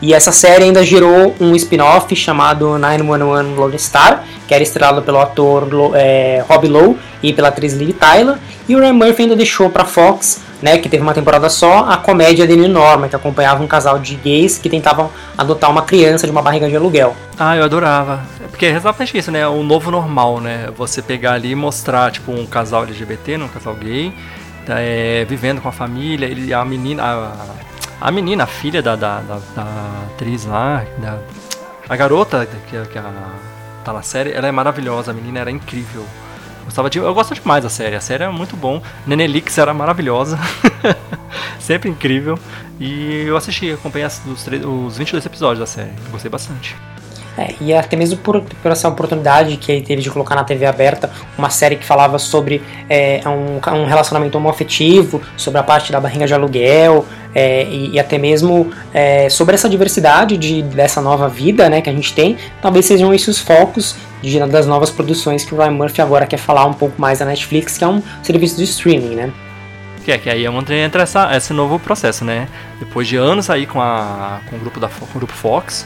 E essa série ainda gerou um spin-off chamado 911 Lone Star, que era estrelado pelo ator é, Rob Lowe e pela atriz Liv Tyler, e o Ryan Murphy ainda deixou para Fox né, que teve uma temporada só, a comédia dele Norma, que acompanhava um casal de gays que tentavam adotar uma criança de uma barriga de aluguel. Ah, eu adorava. É porque é exatamente isso, né? O novo normal, né? Você pegar ali e mostrar, tipo, um casal LGBT, um casal gay, tá, é, vivendo com a família, ele, a menina. A, a menina, a filha da, da, da, da atriz lá, da, a garota que, que a, tá na série, ela é maravilhosa, a menina era incrível. Gostava de, eu gosto demais da série. A série é muito bom. Nenelix era maravilhosa. Sempre incrível. E eu assisti, acompanhei os, os 22 episódios da série. Gostei bastante. É, e até mesmo por, por, essa oportunidade que ele teve de colocar na TV aberta uma série que falava sobre é, um, um, relacionamento homoafetivo, sobre a parte da barriga de aluguel é, e, e, até mesmo é, sobre essa diversidade de, dessa nova vida né, que a gente tem, talvez sejam esses os focos de, das novas produções que o Ryan Murphy agora quer falar um pouco mais da Netflix, que é um serviço de streaming, né? Que é que aí é entra essa, esse novo processo, né? Depois de anos aí com, a, com o grupo da com o grupo Fox,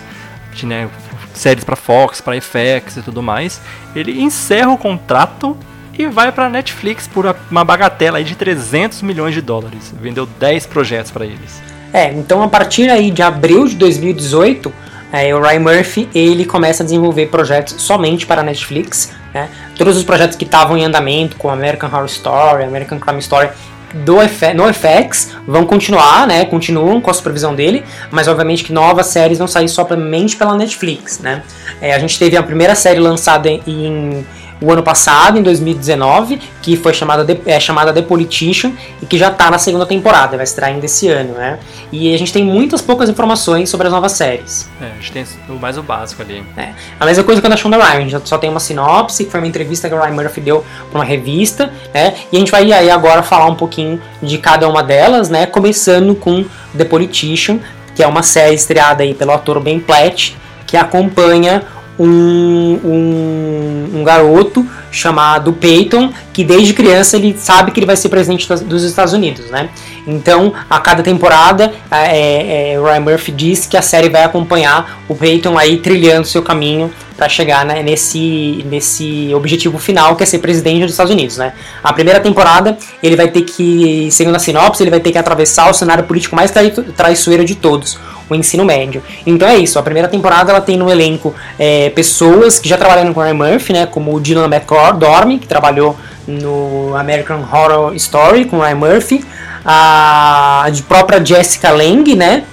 de, né, séries para Fox, para FX e tudo mais, ele encerra o contrato e vai para Netflix por uma bagatela de 300 milhões de dólares. Vendeu 10 projetos para eles. É, então a partir aí de abril de 2018, é, o Ryan Murphy ele começa a desenvolver projetos somente para a Netflix. Né? Todos os projetos que estavam em andamento, como American Horror Story, American Crime Story, do no FX vão continuar, né? Continuam com a supervisão dele, mas obviamente que novas séries vão sair somente pela Netflix, né? É, a gente teve a primeira série lançada em o ano passado, em 2019, que foi chamada The, é, chamada The Politician e que já está na segunda temporada, vai estrear ainda esse ano, né? E a gente tem muitas poucas informações sobre as novas séries. É, a gente tem o mais o básico ali. É. A mesma coisa que a Shonda Rhimes, a gente só tem uma sinopse, que foi uma entrevista que o Ryan Murphy deu para uma revista, né? E a gente vai aí agora falar um pouquinho de cada uma delas, né? Começando com The Politician, que é uma série estreada aí pelo ator Ben Platt, que acompanha um, um, um, garoto chamado Peyton, que desde criança ele sabe que ele vai ser presidente dos Estados Unidos, né? Então, a cada temporada, é, é, Ryan Murphy diz que a série vai acompanhar o Peyton aí trilhando seu caminho para chegar né, nesse, nesse objetivo final, que é ser presidente dos Estados Unidos, né? A primeira temporada, ele vai ter que, segundo a sinopse, ele vai ter que atravessar o cenário político mais traiçoeiro de todos, o ensino médio. Então é isso, a primeira temporada ela tem no elenco é, pessoas que já trabalharam com Ryan Murphy, né, como o Dylan McCord, que trabalhou no American Horror Story com Ryan Murphy, a própria Jessica Lange, né,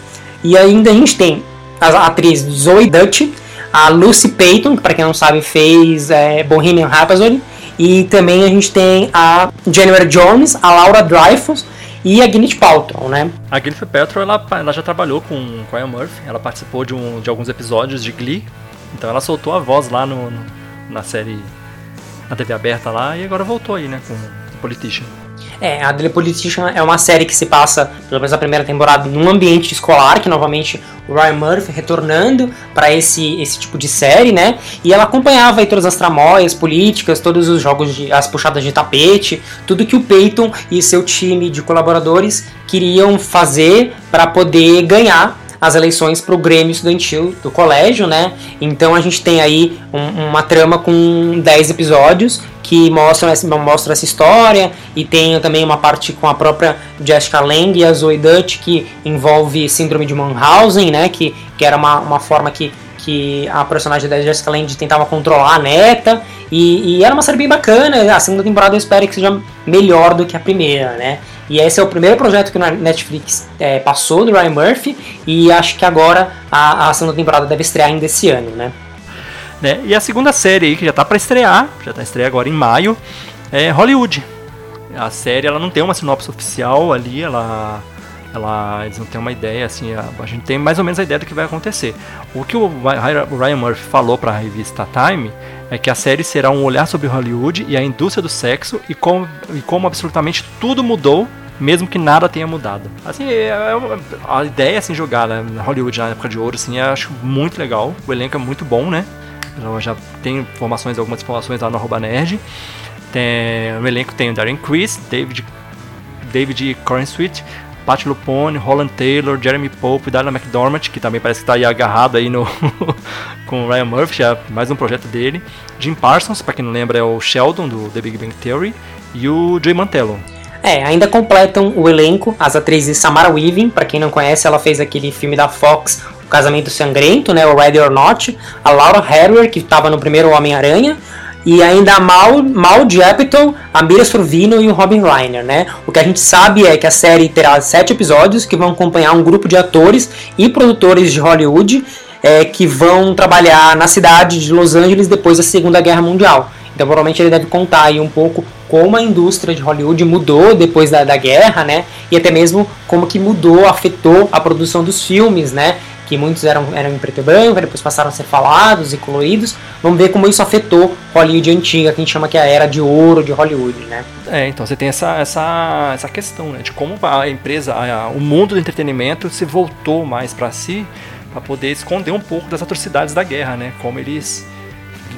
e ainda a gente tem a atriz Zoe Dutch, a Lucy Payton, que para quem não sabe fez é, Bohemian Rhapsody, e também a gente tem a Jennifer Jones, a Laura Dreyfus, e a Gwyneth Paltrow, né? A Gwyneth Paltrow, ela, ela já trabalhou com, a Murphy, ela participou de, um, de alguns episódios de Glee, então ela soltou a voz lá no, no na série, na TV aberta lá, e agora voltou aí, né, com Politician. É, a The Politician é uma série que se passa, pelo menos a primeira temporada, num ambiente escolar, que novamente o Ryan Murphy retornando para esse, esse tipo de série, né? E ela acompanhava aí todas as tramóias políticas, todos os jogos, de, as puxadas de tapete, tudo que o Peyton e seu time de colaboradores queriam fazer para poder ganhar as eleições para o Grêmio Estudantil do colégio, né? Então a gente tem aí um, uma trama com 10 episódios que mostram essa, mostra essa história e tem também uma parte com a própria Jessica Lange e a Zoe Dutch que envolve síndrome de Munchausen, né? Que, que era uma, uma forma que que a personagem da Jessica Lange tentava controlar a neta e, e, era uma série bem bacana. A segunda temporada eu espero que seja melhor do que a primeira, né? E esse é o primeiro projeto que o Netflix é, passou do Ryan Murphy e acho que agora a, a segunda temporada deve estrear ainda esse ano, né? né? E a segunda série aí que já está para estrear, já está estrear agora em maio, é Hollywood. A série ela não tem uma sinopse oficial ali, ela ela, eles não têm uma ideia, assim, a, a, gente tem mais ou menos a ideia do que vai acontecer. O que o Ryan Murphy falou para a revista Time é que a série será um olhar sobre Hollywood e a indústria do sexo e como, e como absolutamente tudo mudou mesmo que nada tenha mudado. Assim, é, é, a ideia assim jogar né, Hollywood na época de ouro, assim, eu acho muito legal. O elenco é muito bom, né? Eu já tem informações, algumas informações lá no arroba nerd. Tem, o elenco tem o Darren Criss, David David Cornsweet, Pat Lupone, Holland Taylor, Jeremy Pope, Darla McDormand, que também parece que está aí agarrado aí no com o Ryan Murphy, já mais um projeto dele. Jim Parsons, para quem não lembra, é o Sheldon do The Big Bang Theory e o Joey Mantello. É, ainda completam o elenco as atrizes Samara Weaving, para quem não conhece, ela fez aquele filme da Fox, O Casamento Sangrento, né, o Ready or Not, a Laura Harrier, que estava no primeiro Homem-Aranha, e ainda Mal, Mal Apatow, a Mira Sorvino e o Robin Reiner, né? O que a gente sabe é que a série terá sete episódios que vão acompanhar um grupo de atores e produtores de Hollywood é, que vão trabalhar na cidade de Los Angeles depois da Segunda Guerra Mundial. Então provavelmente ele deve contar aí um pouco como a indústria de Hollywood mudou depois da, da guerra, né? E até mesmo como que mudou, afetou a produção dos filmes, né? Que muitos eram, eram em preto e branco, depois passaram a ser falados e coloridos. Vamos ver como isso afetou Hollywood antiga, que a gente chama que é a era de ouro de Hollywood, né? É, então você tem essa, essa, essa questão, né? De como a empresa, a, o mundo do entretenimento se voltou mais para si para poder esconder um pouco das atrocidades da guerra, né? Como eles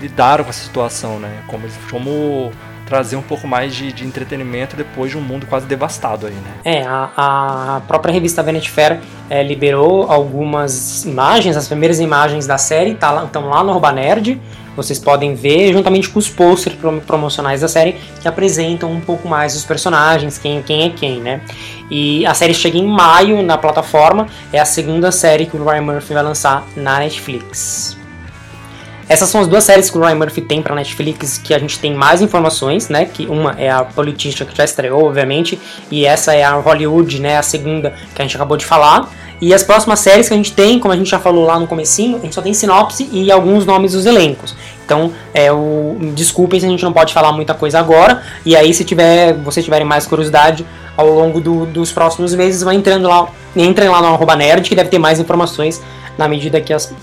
lidaram com essa situação, né? Como, como trazer um pouco mais de, de, entretenimento depois de um mundo quase devastado aí, né? É, a, a própria revista Vanity Fair é, liberou algumas imagens, as primeiras imagens da série estão tá lá, lá no Arroba Nerd, vocês podem ver juntamente com os posters promocionais da série que apresentam um pouco mais os personagens, quem, quem é quem, né? E a série chega em maio na plataforma, é a segunda série que o Ryan Murphy vai lançar na Netflix. Essas são as duas séries que o Ryan Murphy tem para Netflix que a gente tem mais informações, né? Que uma é a Politician que já estreou, obviamente, e essa é a Hollywood, né? A segunda que a gente acabou de falar. E as próximas séries que a gente tem, como a gente já falou lá no comecinho, a gente só tem sinopse e alguns nomes dos elencos. Então, é o desculpem se a gente não pode falar muita coisa agora. E aí, se tiver, vocês tiverem mais curiosidade ao longo do, dos próximos meses, vai entrando lá, entrem lá no arroba nerd que deve ter mais informações na medida que as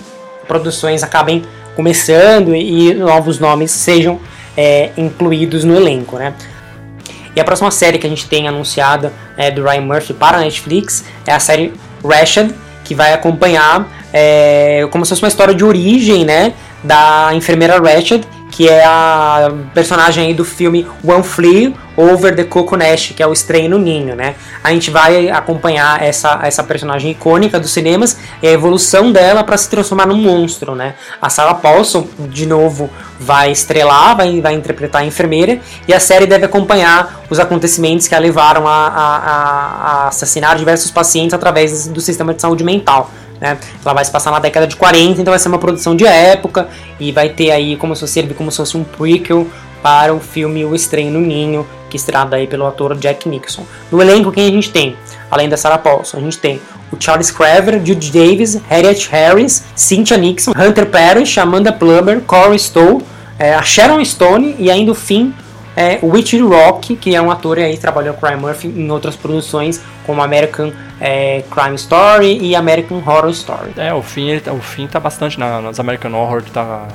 produções acabem começando e, novos nomes sejam é, incluídos no elenco, né? E a próxima série que a gente tem anunciada é, do Ryan Murphy para a Netflix é a série Rashad, que vai acompanhar é, como se fosse uma história de origem, né, da enfermeira Rashad, que é a personagem aí do filme One Flew Over the Coconut, que é o Estranho no Ninho, né? A gente vai acompanhar essa, essa personagem icônica dos cinemas e a evolução dela para se transformar num monstro, né? A Sarah Paulson, de novo, vai estrelar, vai, vai interpretar a enfermeira e a série deve acompanhar os acontecimentos que a levaram a, a, a assassinar diversos pacientes através do sistema de saúde mental. Né? Ela vai se passar na década de 40, então vai ser uma produção de época e vai ter aí como se fosse, como se fosse um prequel para o filme O Estranho no Ninho, que estrada aí pelo ator Jack Nixon. No elenco, quem a gente tem? Além da Sarah Paulson, a gente tem o Charles Craver, Jude Davis, Harriet Harris, Cynthia Nixon, Hunter Parrish, Amanda Plummer, Corey Stowe, é, a Sharon Stone e ainda o fim é, Richard Rock, que é um ator aí trabalhou com Ryan Murphy em outras produções, como American é, Crime Story e American Horror Story. É, o fim, ele, tá, o fim tá bastante na, nas American Horror, tá,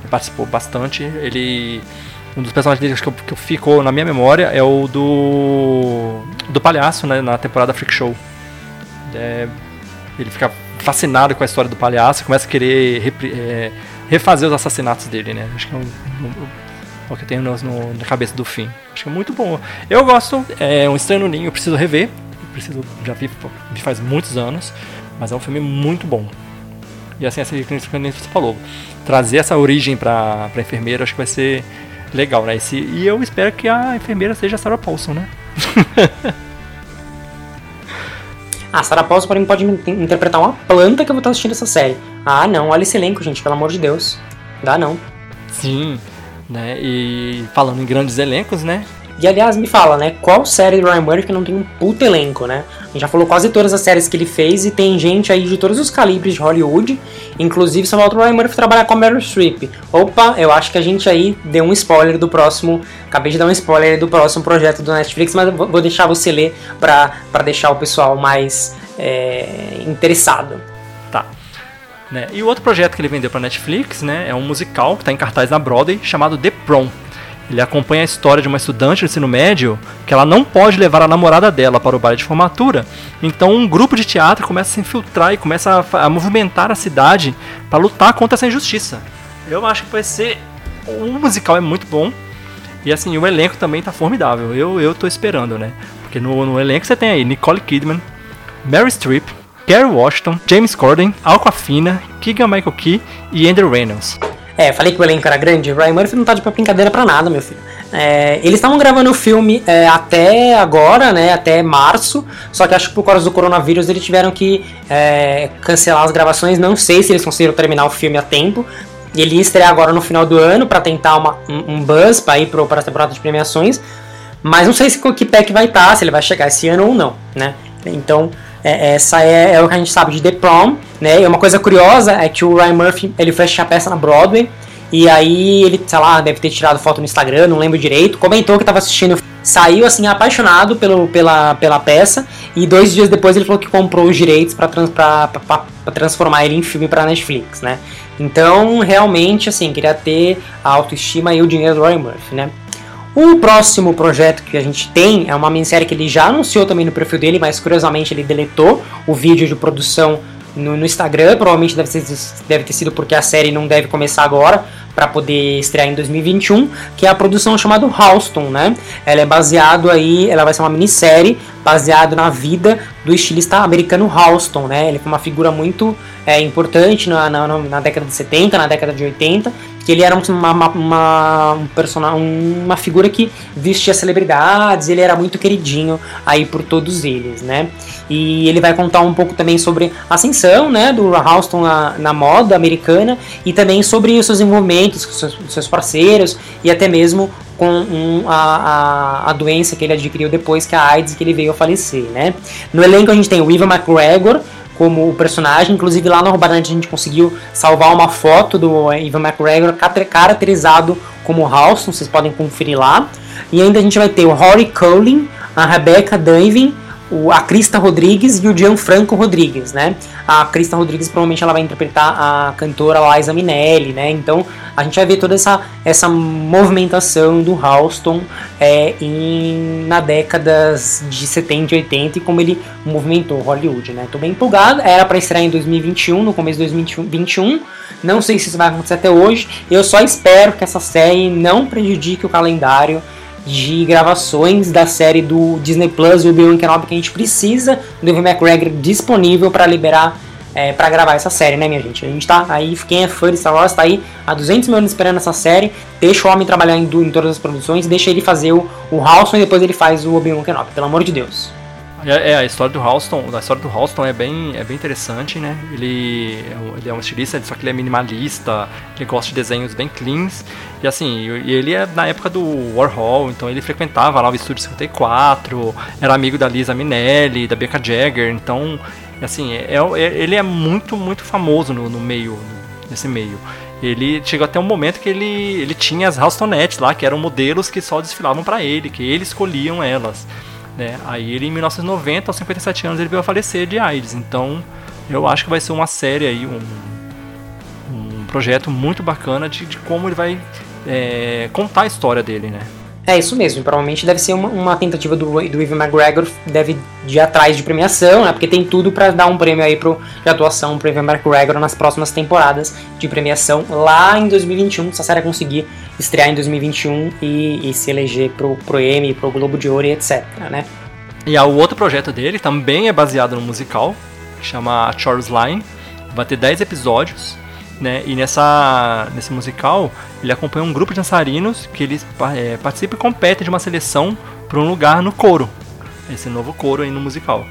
ele participou bastante. Ele. Um dos personagens dele que, eu, que ficou na minha memória é o do. do palhaço, né, na temporada Freak Show. É, ele fica fascinado com a história do palhaço, começa a querer é, refazer os assassinatos dele, né? Acho que é um, um o que eu tenho no, no, na cabeça do fim. Acho que é muito bom. Eu gosto, é um Estranho Ninho, eu preciso rever. Eu preciso, já vi faz muitos anos, mas é um filme muito bom. E assim, essa que você falou, trazer essa origem pra, pra enfermeira acho que vai ser legal, né? Esse, e eu espero que a enfermeira seja a Sarah Paulson, né? ah, Sarah Paulson mim pode interpretar uma planta que eu vou estar assistindo essa série. Ah, não, olha esse elenco, gente, pelo amor de Deus. Dá não. Sim, né? E falando em grandes elencos, né? E aliás, me fala, né? Qual série do Ryan Murphy que não tem um puto elenco, né? A gente já falou quase todas as séries que ele fez e tem gente aí de todos os calibres de Hollywood. Inclusive, só falta o Ryan Murphy trabalhar com a Meryl Streep. Opa, eu acho que a gente aí deu um spoiler do próximo. Acabei de dar um spoiler do próximo projeto do Netflix, mas vou deixar você ler pra, deixar o pessoal mais é, interessado. Né? E o outro projeto que ele vendeu para Netflix né, é um musical que está em cartaz na Broadway chamado The Prom. Ele acompanha a história de uma estudante do ensino médio que ela não pode levar a namorada dela para o baile de formatura. Então um grupo de teatro começa a se infiltrar e começa a, a movimentar a cidade para lutar contra essa injustiça. Eu acho que vai ser. O musical é muito bom. E assim, o elenco também está formidável. Eu, eu tô esperando, né? Porque no, no elenco você tem aí Nicole Kidman, Mary Streep, Gary Washington, James Corden, Alquafina, Keegan Michael Key e Andrew Reynolds. É, falei que o elenco era grande. Ryan Murphy não tá de brincadeira pra nada, meu filho. É, eles estavam gravando o filme é, até agora, né? Até março. Só que acho que por causa do coronavírus eles tiveram que é, cancelar as gravações. Não sei se eles conseguiram terminar o filme a tempo. Ele ia estrear agora no final do ano para tentar uma, um, um buzz para ir para a temporada de premiações. Mas não sei se que pé que vai estar, tá, se ele vai chegar esse ano ou não, né? Então é, essa é, é, o que a gente sabe de The Prom, né? E uma coisa curiosa é que o Ryan Murphy, ele foi a peça na Broadway, e aí ele, sei lá, deve ter tirado foto no Instagram, não lembro direito, comentou que estava assistindo, saiu assim apaixonado pelo, pela, pela peça, e dois dias depois ele falou que comprou os direitos para trans, transformar ele em filme para Netflix, né? Então, realmente, assim, queria ter a autoestima e o dinheiro do Ryan Murphy, né? O próximo projeto que a gente tem é uma minissérie que ele já anunciou também no perfil dele, mas curiosamente ele deletou o vídeo de produção no, no Instagram. Provavelmente deve, ser, deve ter sido porque a série não deve começar agora para poder estrear em 2021, que é a produção chamada Halston, né? Ela é baseado aí, ela vai ser uma minissérie baseado na vida do estilista americano Halston, né? Ele foi uma figura muito é, importante na, na, na, década de 70, na década de 80, que ele era uma, uma, uma, um personagem, uma figura que vestia celebridades, ele era muito queridinho aí por todos eles, né? E ele vai contar um pouco também sobre a ascensão, né, do Houston na, na moda americana e também sobre os seus envolvimentos seus, seus parceiros e até mesmo com um, a, a, a, doença que ele adquiriu depois que a AIDS que ele veio a falecer, né? No elenco a gente tem o Ivan McGregor, como o personagem. Inclusive lá no Robarante a gente conseguiu salvar uma foto do Ivan McGregor caracterizado como Halston, vocês podem conferir lá. E ainda a gente vai ter o Rory Cullen, a Rebecca Dunvin, a Krista Rodrigues e o Gianfranco Rodrigues, né? A Krista Rodrigues provavelmente ela vai interpretar a cantora Liza Minelli, né? Então a gente vai ver toda essa, essa movimentação do Halston é, em, na décadas de 70 e 80 e como ele movimentou Hollywood, né? Tô bem empolgado, era para estrear em 2021, no começo de 2021, não sei se isso vai acontecer até hoje, eu só espero que essa série não prejudique o calendário de gravações da série do Disney Plus e Obi-Wan Kenobi que a gente precisa do Evan McGregor disponível para liberar é, para gravar essa série, né, minha gente? A gente tá aí, quem é fã de Star Wars tá aí há 200 mil anos esperando essa série. Deixa o homem trabalhar em, em todas as produções, deixa ele fazer o, o Halston e depois ele faz o Obi-Wan Kenobi, pelo amor de Deus. É, é, a história do Halston, a história do Halston é bem, é bem interessante, né? Ele, é ele é um estilista, só que ele é minimalista, ele gosta de desenhos bem cleans. E assim, ele é na época do Warhol, então ele frequentava lá o Estúdio 54, era amigo da Lisa Minelli, da Becca Jagger, então, assim, é, é, ele é muito, muito famoso no, no meio, nesse meio ele chegou até um momento que ele, ele tinha as Halstonettes lá, que eram modelos que só desfilavam para ele, que eles escolhiam elas. Né? Aí ele, em 1990, aos 57 anos, ele veio a falecer de AIDS. Então, eu acho que vai ser uma série aí, um, um projeto muito bacana de, de como ele vai é, contar a história dele, né? É isso mesmo, provavelmente deve ser uma, uma tentativa do, do Ivan McGregor, deve ir atrás de premiação, né? Porque tem tudo para dar um prêmio aí pro, de atuação pro Ivan McGregor nas próximas temporadas de premiação lá em 2021, se a série conseguir estrear em 2021 e, e se eleger pro, pro Emmy, pro Globo de Ouro e etc, né? E o outro projeto dele também é baseado no musical, que chama Chorus Line, vai ter 10 episódios, né? E nessa, nesse musical, ele acompanha um grupo de dançarinos que eles é, e competem de uma seleção para um lugar no coro. Esse novo coro aí no musical.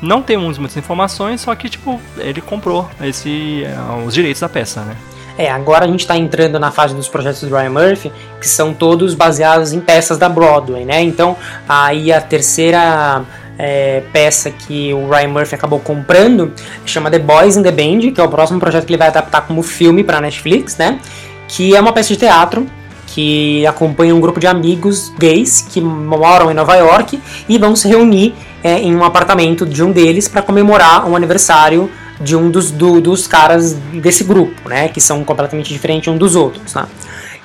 Não temos muitas informações, só que tipo, ele comprou esse, uh, os direitos da peça, né? É, agora a gente está entrando na fase dos projetos do Ryan Murphy, que são todos baseados em peças da Broadway, né? Então, aí a terceira é, peça que o Ryan Murphy acabou comprando chama The Boys in the Band, que é o próximo projeto que ele vai adaptar como filme para Netflix, né? Que é uma peça de teatro que acompanha um grupo de amigos gays que moram em Nova York e vão se reunir é, em um apartamento de um deles para comemorar um aniversário de um dos, do, dos caras desse grupo, né? Que são completamente diferentes um dos outros, né?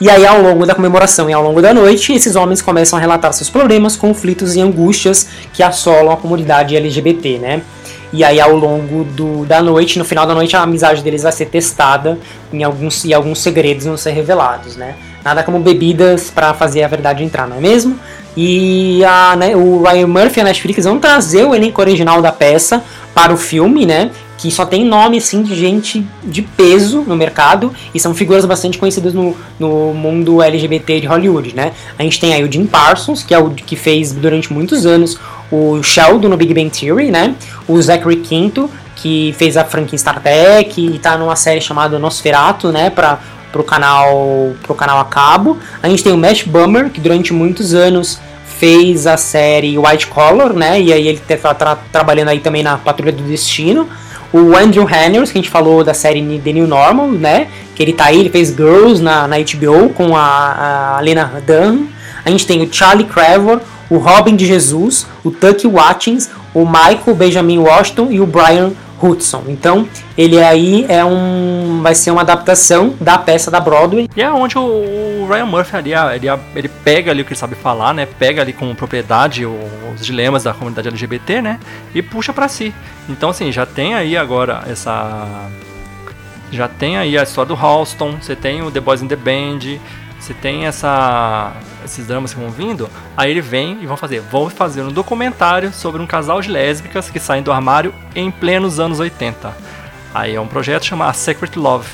E aí, ao longo da comemoração e ao longo da noite, esses homens começam a relatar seus problemas, conflitos e angústias que assolam a comunidade LGBT, né? E aí, ao longo do, da noite, no final da noite, a amizade deles vai ser testada em alguns, e alguns segredos vão ser revelados, né? Nada como bebidas para fazer a verdade entrar, não é mesmo? E a, né, o Ryan Murphy e a Netflix vão trazer o elenco original da peça para o filme, né? Que só tem nome assim de gente de peso no mercado e são figuras bastante conhecidas no, no mundo LGBT de Hollywood, né? A gente tem aí o Jim Parsons, que é o que fez durante muitos anos o Sheldon no Big Bang Theory, né? O Zachary Quinto, que fez a franquia Star Trek e tá numa série chamada Nosferatu, né, para pro canal pro canal a cabo. A gente tem o Matt Bummer, que durante muitos anos fez a série White Collar, né? E aí ele tá tra trabalhando aí também na Patrulha do Destino. O Andrew Hanners, que a gente falou da série The New Normal, né? Que ele tá aí, ele fez Girls na, na HBO com a, a Lena Dunham. A gente tem o Charlie Crevor, o Robin de Jesus, o Tucky Watkins, o Michael Benjamin Washington e o Brian Hudson. Então, ele aí é um vai ser uma adaptação da peça da Broadway. E é onde o Ryan Murphy ali, ele, ele pega ali o que ele sabe falar, né? Pega ali com propriedade os dilemas da comunidade LGBT, né? E puxa para si. Então, assim, já tem aí agora essa já tem aí a história do Halston, você tem o The Boys in the Band, você tem essa esses dramas que vão vindo, aí ele vem e vão fazer, vão fazer um documentário sobre um casal de lésbicas que saem do armário em plenos anos 80. Aí é um projeto chamado Secret Love.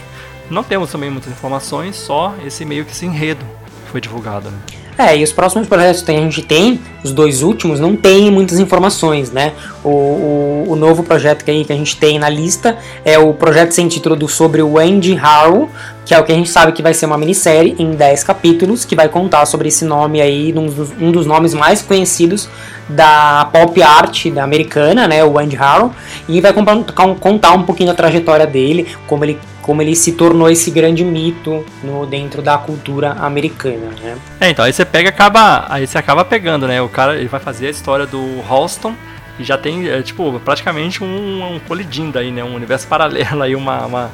não temos também muitas informações, só esse meio que esse enredo foi divulgado. Né? É, e os próximos projetos que a gente tem, os dois últimos, não tem muitas informações, né? O, o, o novo projeto que, que a gente tem na lista é o projeto sem título do, sobre o Andy Harrow, que é o que a gente sabe que vai ser uma minissérie em 10 capítulos, que vai contar sobre esse nome aí, um dos, um dos nomes mais conhecidos da pop art da americana, né, o Andy Harrow, e vai contar um pouquinho da trajetória dele, como ele como ele se tornou esse grande mito no, dentro da cultura americana, né? É, então aí você pega acaba aí você acaba pegando, né? O cara ele vai fazer a história do Halston e já tem é, tipo praticamente um, um colidindo aí, né? Um universo paralelo aí uma, uma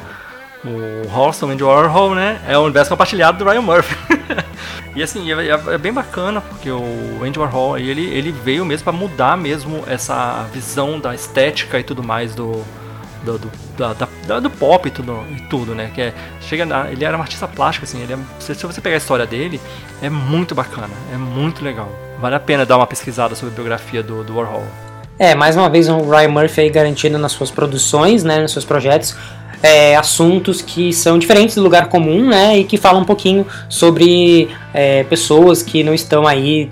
o Halston Andy Warhol, né? É o universo compartilhado do Ryan Murphy. e assim, é, é, é, bem bacana porque o Andy Warhol ele, ele veio mesmo para mudar mesmo essa visão da estética e tudo mais do do, do, da, da, do pop e tudo, e tudo, né? Que é, chega na, ele era um artista plástico, assim, ele é, se, se, você pegar a história dele, é muito bacana, é muito legal. Vale a pena dar uma pesquisada sobre a biografia do, do Warhol. É, mais uma vez o Ryan Murphy aí garantindo nas suas produções, né, nos seus projetos, é, assuntos que são diferentes do lugar comum, né, e que falam um pouquinho sobre é, pessoas que não estão aí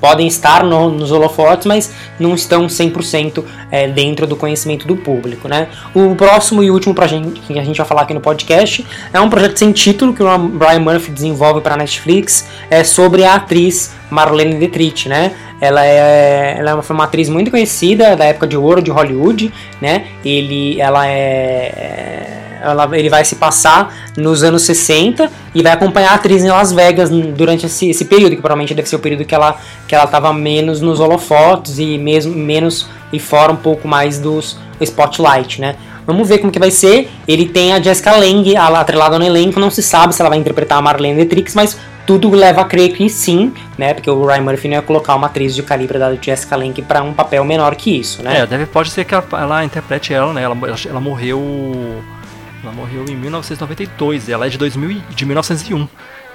podem estar no, nos holofotes, mas não estão 100% é, dentro do conhecimento do público. Né? O próximo e último projeto que a gente vai falar aqui no podcast é um projeto sem título que o Brian Murphy desenvolve para a Netflix é sobre a atriz Marlene Dietrich, né? Ela é, ela é uma atriz muito conhecida da época de ouro de Hollywood, né? Ele, ela é ela, ele vai se passar nos anos 60 e vai acompanhar a atriz em Las Vegas durante esse, esse período, que provavelmente deve ser o período que ela que ela estava menos nos holofotes e mesmo menos e fora um pouco mais dos spotlight, né? Vamos ver como que vai ser. Ele tem a Jessica Lange atrelada no elenco, não se sabe se ela vai interpretar a Marlene Dietrich, mas tudo leva a crer que sim, né? Porque o Ryan Murphy não ia colocar uma atriz de calibre da Jessica Lange para um papel menor que isso, né? É, deve, pode ser que ela, ela interprete ela, né? Ela, ela morreu ela morreu em 1992, ela é de, 2000, de 1901.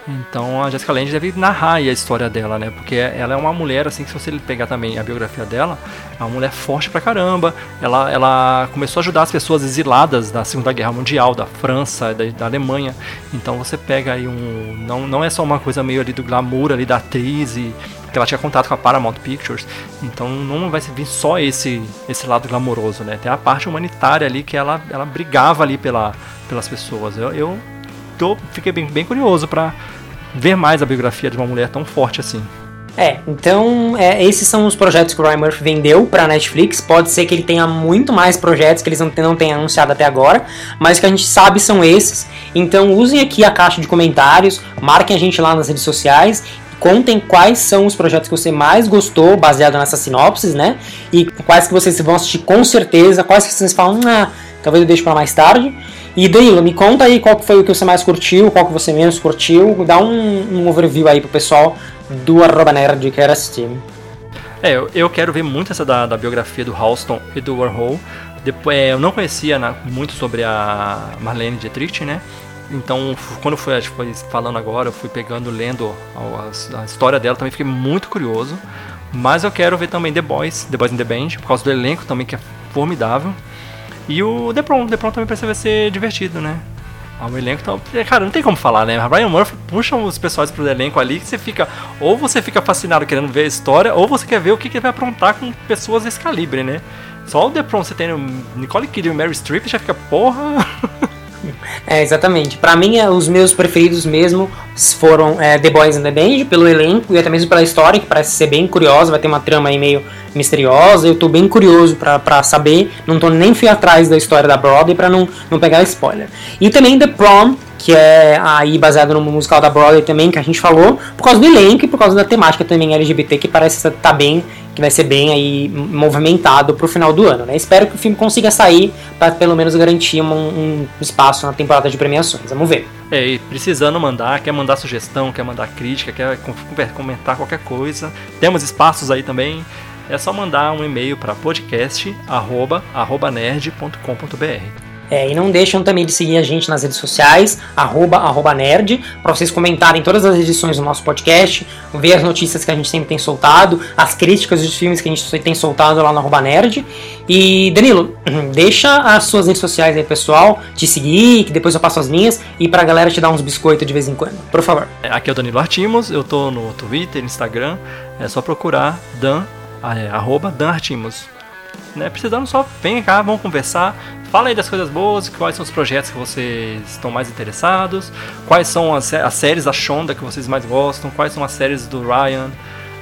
Então a Jessica Lange deve narrar a história dela, né? Porque ela é uma mulher, assim, que se você pegar também a biografia dela, é uma mulher forte pra caramba. Ela, ela começou a ajudar as pessoas exiladas da Segunda Guerra Mundial, da França, da, da Alemanha. Então você pega aí um. Não, não é só uma coisa meio ali do glamour ali da atriz e que ela tinha contato com a Paramount Pictures. Então não vai vir só esse esse lado glamouroso, né? Tem a parte humanitária ali que ela, ela brigava ali pela, pelas pessoas. Eu, eu fiquei bem, bem curioso para ver mais a biografia de uma mulher tão forte assim. É, então é, esses são os projetos que o Ryan Murphy vendeu para Netflix. Pode ser que ele tenha muito mais projetos que eles não, não tenham anunciado até agora, mas que a gente sabe são esses. Então usem aqui a caixa de comentários, marquem a gente lá nas redes sociais contem quais são os projetos que você mais gostou, baseado nessas sinopses, né? E quais que vocês vão assistir com certeza, quais que vocês falam, ah, talvez eu deixe para mais tarde. E Danilo, me conta aí qual foi o que você mais curtiu, qual que você menos curtiu, dá um, um overview aí pro pessoal do arroba nerd que era assistir. É, eu, eu quero ver muito essa da, da biografia do Halston e do Warhol. Depois, é, eu não conhecia na, muito sobre a Marlene Dietrich, né? Então, quando eu fui, foi falando agora, eu fui pegando, lendo a, a, história dela, também fiquei muito curioso. Mas eu quero ver também The Boys, The Boys in the Band, por causa do elenco também, que é formidável. E o The Prom, The Prom também vai ser divertido, né? O elenco tá. Cara, não tem como falar, né? A Brian Murphy puxa os pessoas pro elenco ali que você fica. Ou você fica fascinado querendo ver a história, ou você quer ver o que, que ele vai aprontar com pessoas desse calibre, né? Só o The Prom você tem Nicole Kidman e Mary Streep já fica, porra. É, exatamente. Para mim, é, os meus preferidos mesmo foram é, The Boys and the Band, pelo elenco e até mesmo pela história, que parece ser bem curiosa, vai ter uma trama aí meio misteriosa. Eu tô bem curioso para saber, não tô nem fui atrás da história da Broadway para não, não pegar spoiler. E também The Prom, que é aí baseado no musical da Broadway também, que a gente falou, por causa do elenco e por causa da temática também LGBT, que parece estar tá bem que vai ser bem aí movimentado pro final do ano, né? Espero que o filme consiga sair para pelo menos garantir um, um, espaço na temporada de premiações. Vamos ver. É, e precisando mandar, quer mandar sugestão, quer mandar crítica, quer comentar qualquer coisa, temos espaços aí também. É só mandar um e-mail para podcast@nerd.com.br. É, e não deixam também de seguir a gente nas redes sociais, arroba, arroba nerd, para vocês comentarem todas as edições do nosso podcast, ver as notícias que a gente sempre tem soltado, as críticas dos filmes que a gente tem soltado lá no arroba nerd. E Danilo, deixa as suas redes sociais aí, pessoal, te seguir, que depois eu passo as minhas, e pra galera te dar uns biscoitos de vez em quando. Por favor. Aqui é o Danilo Artimos, eu tô no Twitter, Instagram, é só procurar Dan, é, arroba Dan Artimos. Né, precisando só, vem cá, vamos conversar, Fala aí das coisas boas, quais são os projetos que vocês estão mais interessados, quais são as, as séries da Shonda que vocês mais gostam, quais são as séries do Ryan,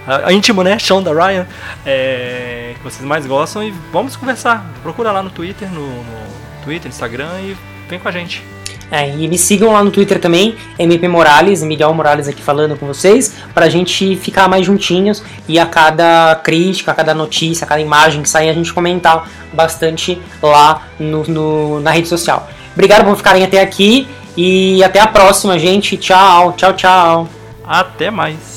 a, a íntimo, né? Shonda Ryan, é, que vocês mais gostam e vamos conversar. Procura lá no Twitter, no, no Twitter, Instagram e vem com a gente. É, e me sigam lá no Twitter também, MP Morales, Miguel Morales aqui falando com vocês, pra gente ficar mais juntinhos e a cada crítica, a cada notícia, a cada imagem que sair, a gente comentar bastante lá no, no, na rede social. Obrigado por ficarem até aqui e até a próxima, gente. Tchau, tchau, tchau. Até mais.